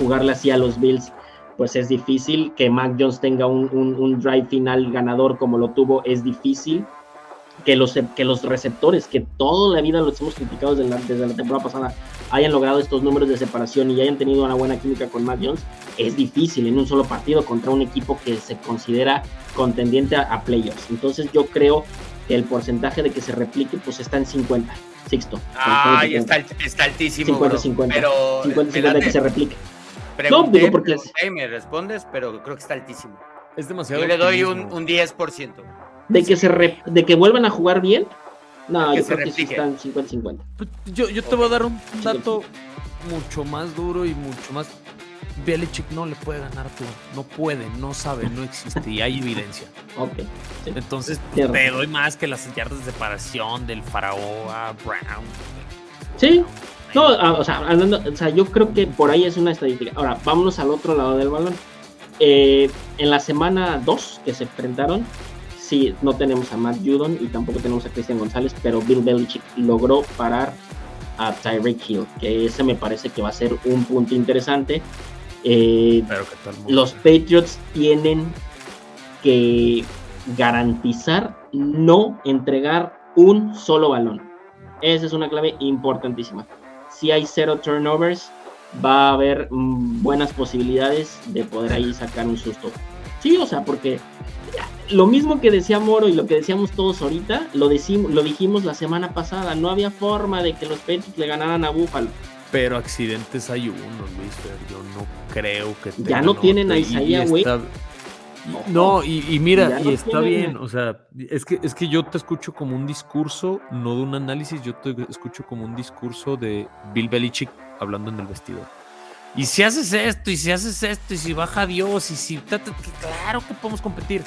jugarle así a los Bills, pues es difícil. Que Mac Jones tenga un, drive final ganador como lo tuvo, es difícil. Que los, que los receptores, que toda la vida los hemos criticado desde la, desde la temporada pasada, hayan logrado estos números de separación y hayan tenido una buena química con Mac Jones, es difícil en un solo partido contra un equipo que se considera contendiente a, playoffs. Entonces yo creo que el porcentaje de que se replique pues está en 50. Sixto. Ay, está, está, altísimo. 50-50. Pero 50-50 de que se replique no, digo porque me respondes, pero creo que está altísimo. Es demasiado. Yo le doy un, un 10%. De que, se de que vuelvan a jugar bien. No, yo creo que sí están 50-50. Pues, yo, yo te voy a dar un dato mucho más duro y mucho más. Belichick no le puede ganar tú. No puede, no sabe, no existe y hay evidencia. Ok. Entonces te doy más que las yardas de separación del Faraón Brown. Sí, no, o sea, o sea, yo creo que por ahí es una estadística. Ahora, vámonos al otro lado del balón. Eh, en la semana 2 que se enfrentaron, sí, no tenemos a Matt Judon y tampoco tenemos a Cristian González, pero Bill Belichick logró parar a Tyreek Hill, que ese me parece que va a ser un punto interesante. Eh, los Patriots tienen que garantizar no entregar un solo balón. Esa es una clave importantísima si hay cero turnovers, va a haber mm, buenas posibilidades de poder ahí sacar un susto. Sí, o sea, porque lo mismo que decía Moro y lo que decíamos todos ahorita, lo, decimos, lo dijimos la semana pasada, no había forma de que los Patriots le ganaran a Buffalo. Pero accidentes hay uno, Luis, yo no creo que Ya no tienen a Isaiah güey. No, y, mira, y está bien, o sea, es que, es que yo te escucho como un discurso, no de un análisis, yo te escucho como un discurso de Bill Belichick hablando en el vestidor. Y si haces esto, y si haces esto, y si baja Dios, y si... claro que podemos competir.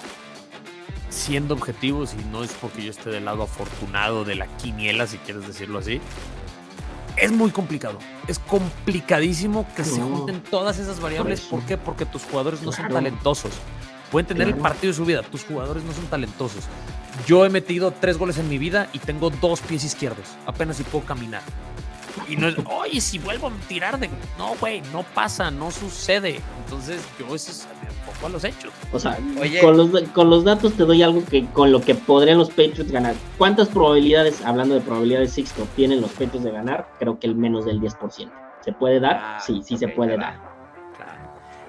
Siendo objetivos, y no es porque yo esté del lado afortunado de la quiniela, si quieres decirlo así, es muy complicado. Es complicadísimo que se junten todas esas variables. ¿Por qué? Porque tus jugadores no son talentosos Pueden tener el partido de su vida. Tus jugadores no son talentosos. Yo he metido tres goles en mi vida y tengo dos pies izquierdos. Apenas si puedo caminar. Y no es, *laughs* oye, si vuelvo a tirar de. No, güey, no pasa, no sucede. Entonces, yo eso es a los hechos. O sea, Con, los, con los datos te doy algo que con lo que podrían los Patriots ganar. ¿Cuántas probabilidades, hablando de probabilidades, Sixto, tienen los Patriots de ganar? Creo que el menos del 10%. ¿Se puede dar? Ah, sí, sí se puede dar.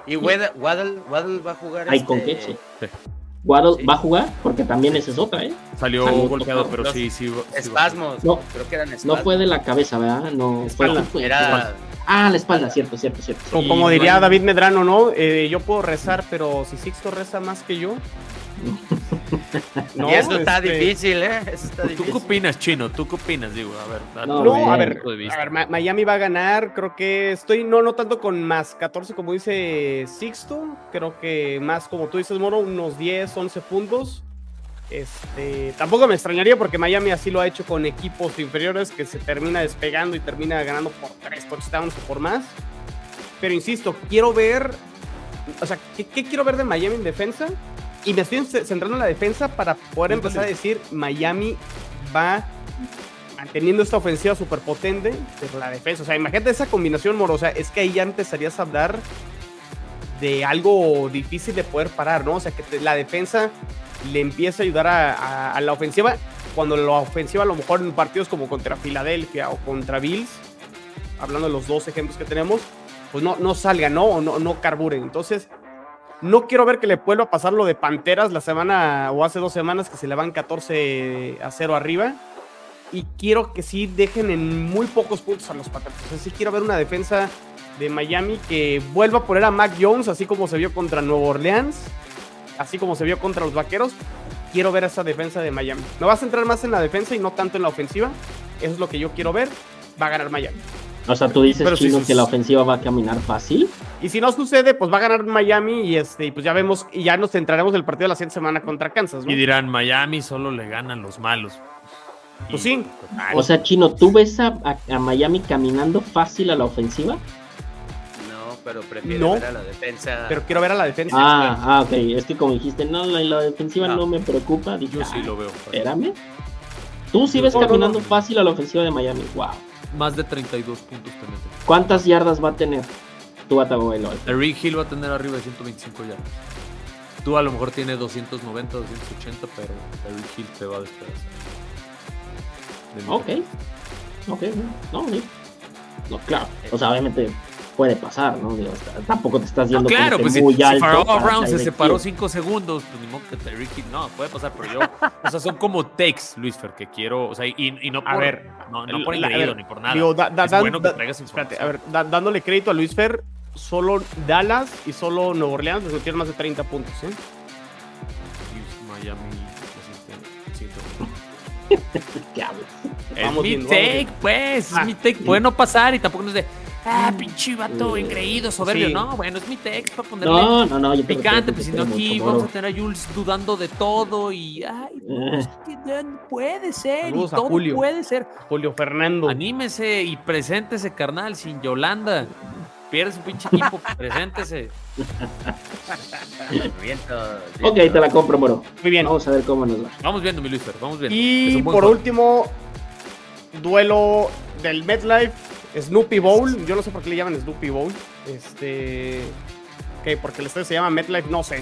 ¿Y Waddle, Waddle, va a jugar? Hay con qué, sí. Waddle va a jugar porque también esa es otra, ¿eh? Salió, golpeado, pero sí, sí. espasmos. no, creo que eran espasmos. No fue de la cabeza, ¿verdad? No, fue, era... Ah, la espalda, cierto, cierto, cierto. Como, diría David Medrano, ¿no? Eh, yo puedo rezar, pero si Sixto reza más que yo. *laughs* no, y eso está este, difícil, ¿eh? Eso está ¿Tú qué opinas, Chino? ¿Tú qué opinas? Digo, a ver. No, a ver, a ver, Miami va a ganar. Creo que estoy no, no tanto con más 14 como dice Sixto. Creo que más como tú dices, Moro, unos 10, 11 puntos. Este, tampoco me extrañaría porque Miami así lo ha hecho con equipos inferiores que se termina despegando y termina ganando por 3 touchdowns o por más. Pero insisto, quiero ver, o sea, ¿qué, qué quiero ver de Miami en defensa? Y me estoy centrando en la defensa para poder empezar a decir Miami va manteniendo esta ofensiva súper potente, pero la defensa, o sea, imagínate esa combinación morosa, es que ahí ya empezarías a hablar de algo difícil de poder parar, ¿no? O sea, que la defensa le empieza a ayudar a, la ofensiva, cuando la ofensiva a lo mejor en partidos como contra Filadelfia o contra Bills, hablando de los dos ejemplos que tenemos, pues no, no salga, ¿no? O no, no carburen. Entonces, no quiero ver que le vuelva a pasar lo de Panteras la semana o hace dos semanas que se le van 14 a 0 arriba. Y quiero que sí dejen en muy pocos puntos a los Panteras. O sea, sí quiero ver una defensa de Miami que vuelva a poner a Mac Jones, así como se vio contra Nueva Orleans, así como se vio contra los Vaqueros. Quiero ver esa defensa de Miami. Me vas a centrar más en la defensa y no tanto en la ofensiva. Eso es lo que yo quiero ver. Va a ganar Miami. O sea, tú dices, que la ofensiva va a caminar fácil. Y si no sucede, pues va a ganar Miami y este, pues ya vemos, y ya nos centraremos en el partido de la siguiente semana contra Kansas, Y dirán, Miami solo le ganan los malos. Pues sí. O sea, Chino, ¿tú ves a, Miami caminando fácil a la ofensiva? No, pero prefiero ver a la defensa. Pero quiero ver a la defensa. Ah, ah ok. Es que como dijiste, no, la, defensiva no. me preocupa. Yo sí lo veo. Espérame. Tú sí ves caminando fácil a la ofensiva de Miami. Wow más de 32 puntos ¿Cuántas yardas va a tener tu Tagovailoa? Rick Hill va a tener arriba de 125 yardas. Tú a lo mejor tiene 290, 280, pero Rick Hill te va a despedazar. ok. Ok, no, no, no, claro. O sea, obviamente puede pasar, ¿no? tampoco te estás yendo claro, pues muy si, alto. Si Brown se separó 5 segundos, pues ni modo que Tyreek no, puede pasar, pero yo, o sea, son como takes, Luis Fer, que quiero, o sea, y, y no por, a ver, no, no por ni por nada. Digo, da, da, es bueno que traigas espérate, a ver, dándole crédito a Luis Fer, solo Dallas y solo Nueva Orleans les metieron más de 30 puntos, ¿eh? Miami, *laughs* ¿Qué hablas? Es mi take, pues, es mi take. Puede no pasar y tampoco nos de Ah, pinche vato engreído, soberbio. No, bueno, es mi texto para ponerle no, no, no, picante, pues si no aquí vamos a tener a Jules dudando de todo y ay, no, es que puede ser y todo puede ser. Julio Fernando. Anímese y preséntese, carnal, sin Yolanda. Pierde su pinche equipo, *laughs* preséntese. ok, te la compro, moro. Muy bien. Vamos a ver cómo nos va. Vamos viendo, mi Luis, vamos viendo. Y por último, duelo del MetLife Snoopy Bowl, yo no sé por qué le llaman Snoopy Bowl. Este. ¿Qué? Porque el estadio se llama MetLife, no sé.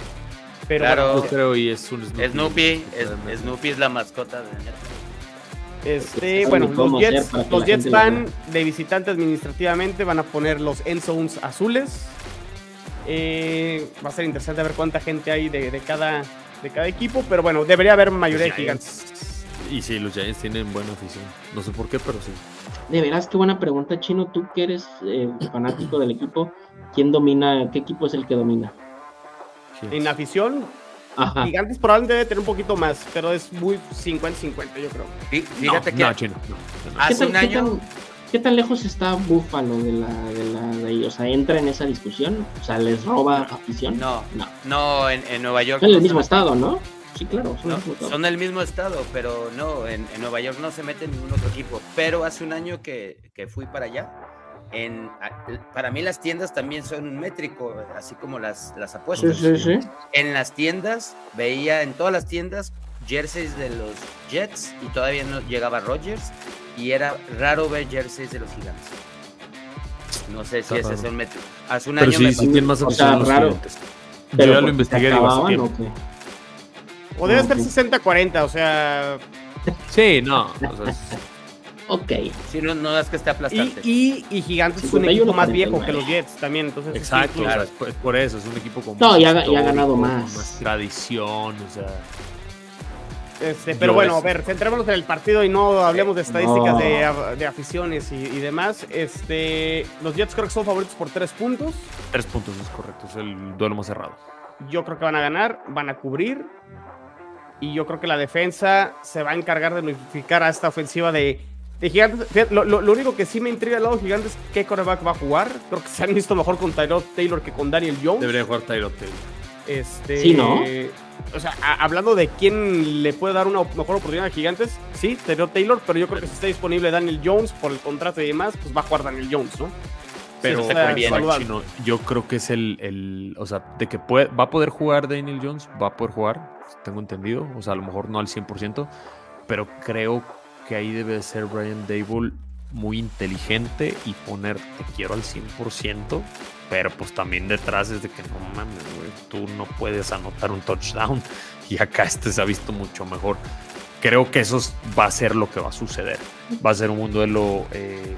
Pero claro, yo creo y es un Snoopy. Snoopy es, Snoopy es la mascota de MetLife. Este, bueno, los Jets, los Jets van de visitante administrativamente, van a poner los end zones azules. Eh, va a ser interesante ver cuánta gente hay de, de, cada, de cada equipo, pero bueno, debería haber mayoría de gigantes. Y sí, los Giants tienen buena afición. No sé por qué, pero sí. De veras, qué buena pregunta, Chino. Tú que eres eh, fanático del equipo, ¿quién domina? ¿Qué equipo es el que domina? En afición, Gigantes probablemente debe tener un poquito más, pero es muy 50-50, yo creo. fíjate que no, Chino, hace un año. ¿Qué tan, lejos está Buffalo de la, de la de ahí? O sea, ¿entra en esa discusión? O sea, ¿les roba afición? No, no. No, en, en Nueva York. Es el mismo estado, ¿no? Sí, claro, son, el mismo estado, pero no, en, Nueva York no se mete ningún otro equipo. Pero hace un año que, fui para allá, en, para mí las tiendas también son un métrico, así como las, las apuestas. En las tiendas, veía en todas las tiendas jerseys de los Jets y todavía no llegaba Rodgers y era raro ver jerseys de los gigantes. No sé si ese es un métrico. Hace un año sí, me más o sea, raro. Yo ya lo investigué. Digo, o debe ser 60-40, o sea. Sí, no. ok. Sí, no, no es que esté aplastante. Y, y, Gigantes es un equipo más viejo que los Jets también, entonces. Exacto, claro. es por eso, es un equipo con No, y ha, ganado más. más tradición, o sea. Este, pero bueno, a ver, centrémonos en el partido y no hablemos de estadísticas de, aficiones y, demás. Este, los Jets creo que son favoritos por tres puntos. Tres puntos es correcto, es el duelo más cerrado. Yo creo que van a ganar, van a cubrir. Y yo creo que la defensa se va a encargar de modificar a esta ofensiva de, Gigantes. Lo, único que sí me intriga al lado de Gigantes es qué coreback va a jugar. Creo que se han visto mejor con Tyrod Taylor que con Daniel Jones. Debería jugar Tyrod Taylor. Este, sí, ¿no? O sea, hablando de quién le puede dar una mejor oportunidad a Gigantes, sí, Tyrod Taylor, pero yo creo que si está disponible Daniel Jones por el contrato y demás, pues va a jugar Daniel Jones, ¿no? Pero yo creo que es el, el, o sea, de que puede, va a poder jugar Daniel Jones, va a poder jugar, tengo entendido, o sea, a lo mejor no al 100%, pero creo que ahí debe ser Brian Dable muy inteligente y poner te quiero al 100%, pero pues también detrás es de que no mames, tú no puedes anotar un touchdown *laughs* y acá este se ha visto mucho mejor. Creo que eso va a ser lo que va a suceder. Va a ser un duelo eh,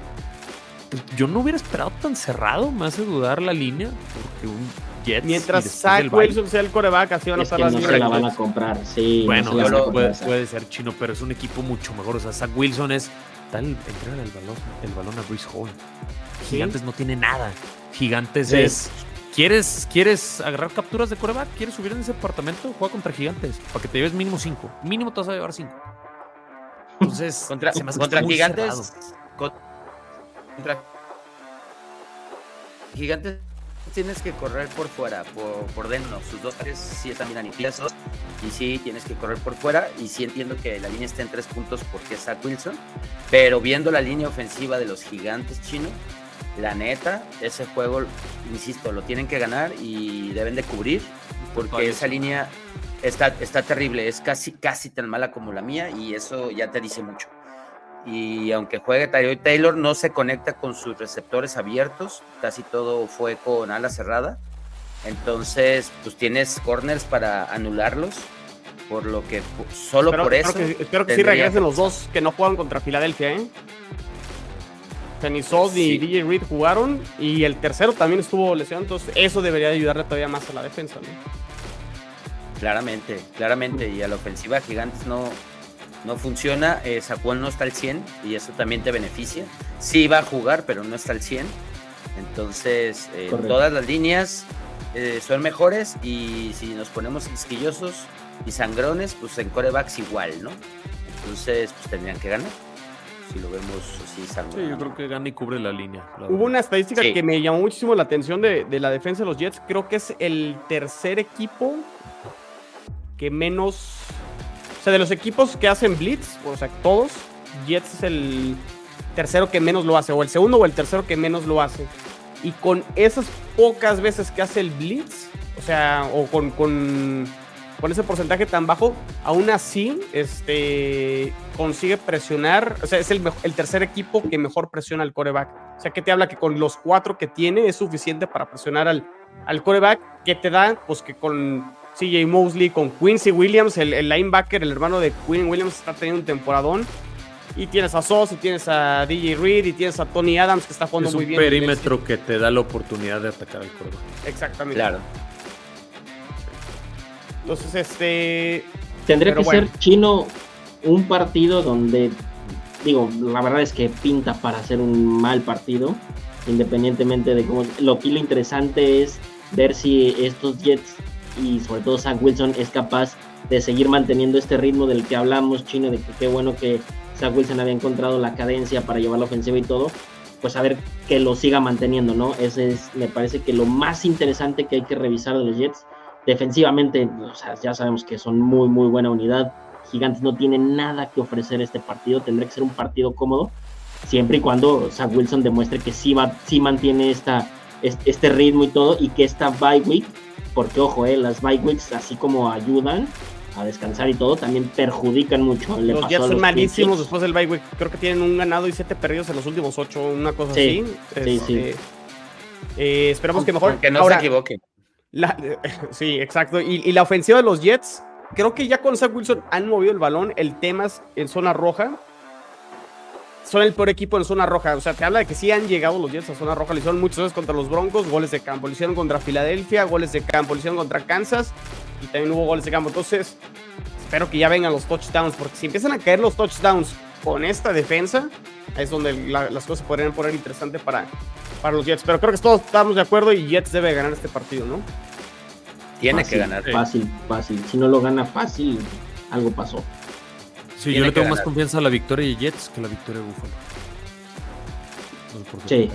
yo no hubiera esperado tan cerrado, me hace dudar la línea, porque un Jets Mientras Zach Wilson sea el coreback, así van a estar las no se la van a comprar, sí. Bueno, puede, ser chino, pero es un equipo mucho mejor. O sea, Zach Wilson es tal entrega el balón, el balón a Bruce Hall. Gigantes no tiene nada. Gigantes es. ¿Quieres, ¿Quieres agarrar capturas de coreback? ¿Quieres subir en ese departamento? Juega contra Gigantes. Para que te lleves mínimo 5. Mínimo te vas a llevar 5. Entonces, *laughs* contra, contra Gigantes. Gigantes tienes que correr por fuera, por, dentro. Sus dos pares sí están bien aniquilados y sí tienes que correr por fuera. Y sí entiendo que la línea está en tres puntos porque es Zach Wilson. Pero viendo la línea ofensiva de los gigantes chinos, la neta, ese juego, insisto, lo tienen que ganar y deben de cubrir porque esa línea está, está terrible. Es casi, casi tan mala como la mía y eso ya te dice mucho y aunque juegue Tyrod Taylor no se conecta con sus receptores abiertos, casi todo fue con ala cerrada. Entonces, pues tienes corners para anularlos, por lo que solo por eso. espero que sí regresen los dos que no juegan contra Filadelfia, ¿eh? y DJ Reed jugaron y el tercero también estuvo lesionado, entonces eso debería ayudarle todavía más a la defensa, ¿no? Claramente, claramente, y a la ofensiva Gigantes no, no funciona, eh, no está al 100 y eso también te beneficia. Sí va a jugar, pero no está al 100. Entonces, eh, todas las líneas eh, son mejores y si nos ponemos quisquillosos y sangrones, pues en corebacks igual, ¿no? Entonces, pues tendrían que ganar. Si lo vemos así sangrón. Sí, yo creo que gana y cubre la línea. Hubo una estadística que me llamó muchísimo la atención de, de la defensa de los Jets. Creo que es el tercer equipo que menos sea, de los equipos que hacen blitz, o sea, todos, Jets es el tercero que menos lo hace, o el segundo o el tercero que menos lo hace. Y con esas pocas veces que hace el blitz, o sea, o con, con, ese porcentaje tan bajo, aún así este, consigue presionar, o sea, es el, el tercer equipo que mejor presiona al coreback. O sea, que te habla que con los cuatro que tiene es suficiente para presionar al, al coreback, que te da, pues que con CJ Mosley, con Quincy Williams, el, linebacker, el hermano de Quinn Williams, está teniendo un temporadón. Y tienes a Sos, y tienes a DJ Reed, y tienes a Tony Adams, que está jugando muy bien. Es un perímetro que te da la oportunidad de atacar al cuerpo. Exactamente. Claro. Entonces, este. Tendría que ser chino un partido donde, digo, la verdad es que pinta para ser un mal partido, independientemente de cómo. Lo que lo interesante es ver si estos Jets y sobre todo Zach Wilson es capaz de seguir manteniendo este ritmo del que hablamos, Chino, de que qué bueno que Zach Wilson había encontrado la cadencia para llevar la ofensiva y todo, pues a ver que lo siga manteniendo, ¿no? Ese es, me parece que lo más interesante que hay que revisar de los Jets. Defensivamente, o sea, ya sabemos que son muy, muy buena unidad. Gigantes no tiene nada que ofrecer este partido, tendrá que ser un partido cómodo, siempre y cuando Zach Wilson demuestre que sí, va, sí mantiene esta, este ritmo y todo, y que esta bye week, porque ojo, eh, las bye weeks así como ayudan a descansar y todo, también perjudican mucho. los Jets son malísimos después del bye week, creo que tienen un ganado y siete perdidos en los últimos ocho, una cosa así. Sí, sí. Este, eh, esperamos que mejor. Que no se equivoque. *laughs* sí, exacto. Y, y, la ofensiva de los Jets, creo que ya con Zach Wilson han movido el balón. El tema es en zona roja son el peor equipo en zona roja. O sea, te habla de que sí han llegado los Jets a zona roja. Lo hicieron muchas veces contra los Broncos, goles de campo. Lo hicieron contra Filadelfia, goles de campo. Lo hicieron contra Kansas y también hubo goles de campo. Entonces, espero que ya vengan los touchdowns, porque si empiezan a caer los touchdowns con esta defensa, es donde las cosas se podrían poner interesantes para, para los Jets. Pero creo que todos estamos de acuerdo y Jets debe ganar este partido, ¿no? Tiene que ganar. Fácil, fácil. Si no lo gana fácil, algo pasó. Sí, yo le tengo más confianza a la victoria de Jets que a la victoria de Buffalo. No por sí.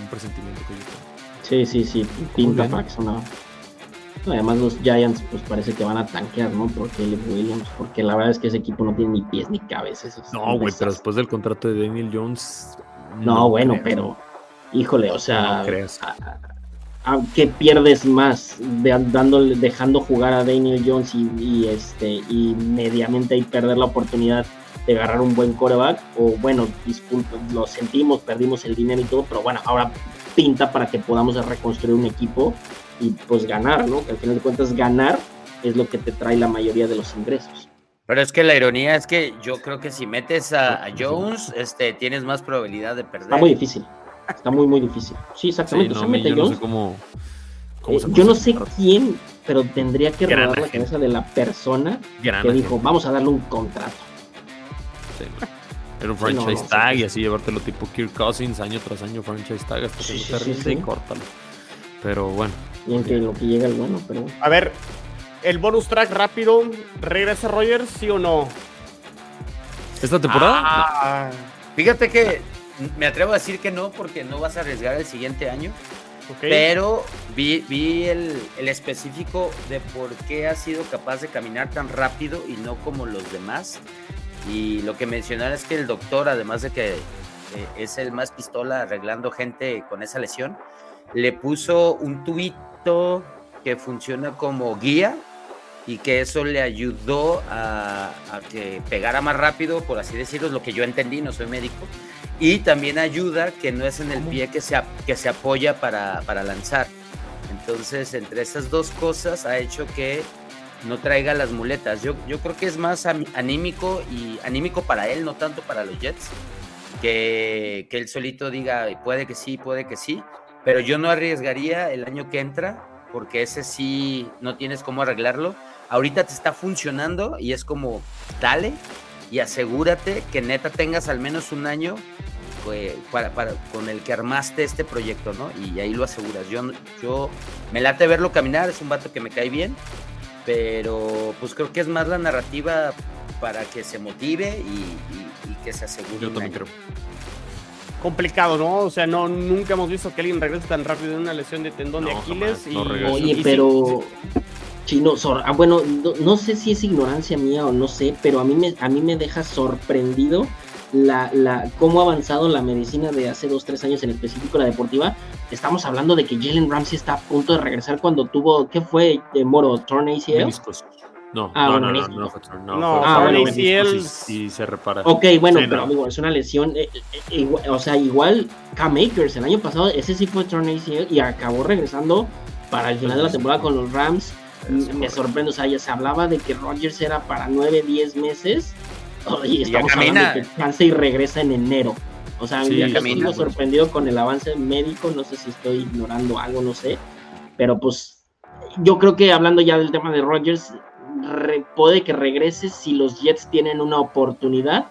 un presentimiento que yo tengo. Sí, sí, sí. Pinta para que sonaba. Además los Giants pues parece que van a tanquear, ¿no? Por Caleb Williams, porque la verdad es que ese equipo no tiene ni pies ni cabezas. No, güey, pero después del contrato de Daniel Jones... No, bueno, pero... Híjole, o sea... No creas qué pierdes más dándole, dejando jugar a Daniel Jones y, este y mediamente ahí perder la oportunidad de agarrar un buen coreback o bueno disculpa lo sentimos perdimos el dinero y todo pero bueno ahora pinta para que podamos reconstruir un equipo y pues ganar no que al final de cuentas ganar es lo que te trae la mayoría de los ingresos. Pero es que la ironía es que yo creo que si metes a, Jones este tienes más probabilidad de perder. Está muy difícil Está muy, muy difícil. Sí, exactamente. yo, no sé cómo, eh, yo no sé quién, pero tendría que rodar la cabeza de la persona que dijo, vamos a darle un contrato. Era un franchise tag y así llevártelo tipo Kirk Cousins año tras año franchise tag hasta que se rinde y córtalo. Pero bueno. Y en que lo que llega el bueno, pero. A ver, el bonus track rápido, ¿regresa Rogers, sí o no? ¿Esta temporada? Ah, fíjate que me atrevo a decir que no, porque no vas a arriesgar el siguiente año. Pero vi, vi el, específico de por qué ha sido capaz de caminar tan rápido y no como los demás. Y lo que mencionar es que el doctor, además de que eh, es el más pistola arreglando gente con esa lesión, le puso un tubito que funciona como guía y que eso le ayudó a, a, que pegara más rápido, por así decirlo, es lo que yo entendí, no soy médico, y también ayuda que no es en el pie que se, que se apoya para, para lanzar. Entonces, entre esas dos cosas ha hecho que no traiga las muletas. Yo, yo creo que es más anímico y anímico para él, no tanto para los Jets, que, que él solito diga, puede que sí, puede que sí, pero yo no arriesgaría el año que entra, porque ese sí no tienes cómo arreglarlo. Ahorita te está funcionando y es como, dale, y asegúrate que neta tengas al menos un año pues, para, con el que armaste este proyecto, ¿no? Y ahí lo aseguras. Yo, yo me late verlo caminar, es un vato que me cae bien, pero pues creo que es más la narrativa para que se motive y, que se asegure. Yo también creo. Complicado, ¿no? O sea, no, nunca hemos visto que alguien regrese tan rápido de una lesión de tendón de Aquiles. y, Oye, pero Chino, ah, bueno, no, sé si es ignorancia mía o no sé, pero a mí me, a mí me deja sorprendido la, la, cómo ha avanzado la medicina de hace dos, tres años, en específico la deportiva. Estamos hablando de que Jalen Ramsey está a punto de regresar cuando tuvo, ¿qué fue, de Moro? ¿Torn ACL? No, ah, no, no, no, no, no, no, ah, bueno, ACL y se repara. Ok, bueno, pero amigo, es una lesión, eh, eh, o sea, igual K-Makers el año pasado, ese sí fue Torn ACL y acabó regresando para el final de la temporada con los Rams me sorprende, o sea, ya se hablaba de que Rogers era para 9, 10 meses. Y estamos hablando de que chance y regresa en enero. O sea, sí, ya camina, sorprendido con el avance médico, no sé si estoy ignorando algo, no sé. Pero pues yo creo que hablando ya del tema de Rogers, puede que regrese si los Jets tienen una oportunidad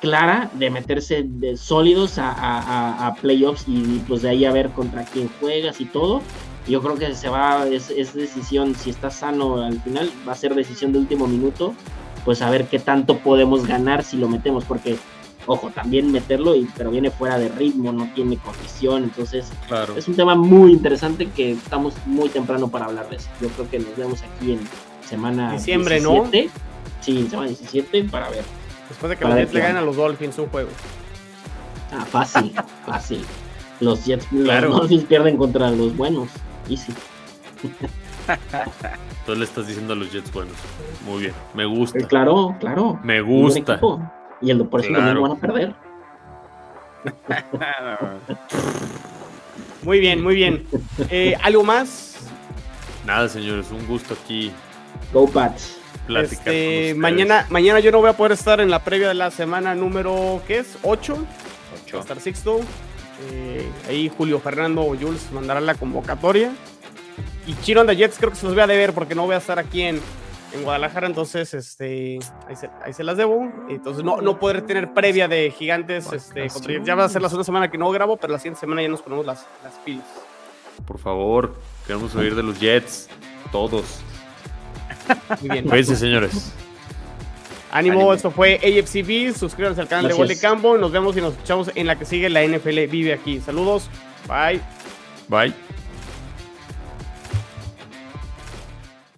clara de meterse de sólidos a, a, playoffs y pues de ahí a ver contra quién juegas y todo. Yo creo que se va, es, es, decisión, si está sano al final, va a ser decisión de último minuto, pues a ver qué tanto podemos ganar si lo metemos, porque, ojo, también meterlo, y, pero viene fuera de ritmo, no tiene condición, entonces claro. es un tema muy interesante que estamos muy temprano para hablar de eso. Yo creo que nos vemos aquí en semana Diciembre, 17. ¿no? Sí, en semana 17 para ver. Después de que los Jets le ganen a los Dolphins un juego. Ah, fácil, *laughs* fácil. Los Jets, los pierden contra los buenos. Easy. *laughs* Tú le estás diciendo a los Jets buenos. Muy bien, me gusta. Eh, claro, claro. Me gusta. Y el por eso claro. van a perder. *laughs* muy bien, muy bien. Eh, ¿Algo más? Nada, señores, un gusto aquí. Go Pats. Este, mañana, mañana yo no voy a poder estar en la previa de la semana número, ¿qué es? 8. 8. estar Sixto. Eh, ahí Julio Fernando o Jules mandarán la convocatoria. Y Chino and the Jets creo que se los voy a deber porque no voy a estar aquí en, en Guadalajara, entonces este, ahí, se, las debo. Entonces no, no poder tener previa de gigantes. Este, ya va a ser la segunda semana que no grabo, pero la siguiente semana ya nos ponemos las, las pilas. Por favor, queremos oír de los Jets, todos. *laughs* Muy bien. Cuídense, señores. Ánimo, esto fue AFCB. Suscríbanse al canal de Gol de Campo. Nos vemos y nos escuchamos en la que sigue la NFL Vive aquí. Saludos. Bye. Bye.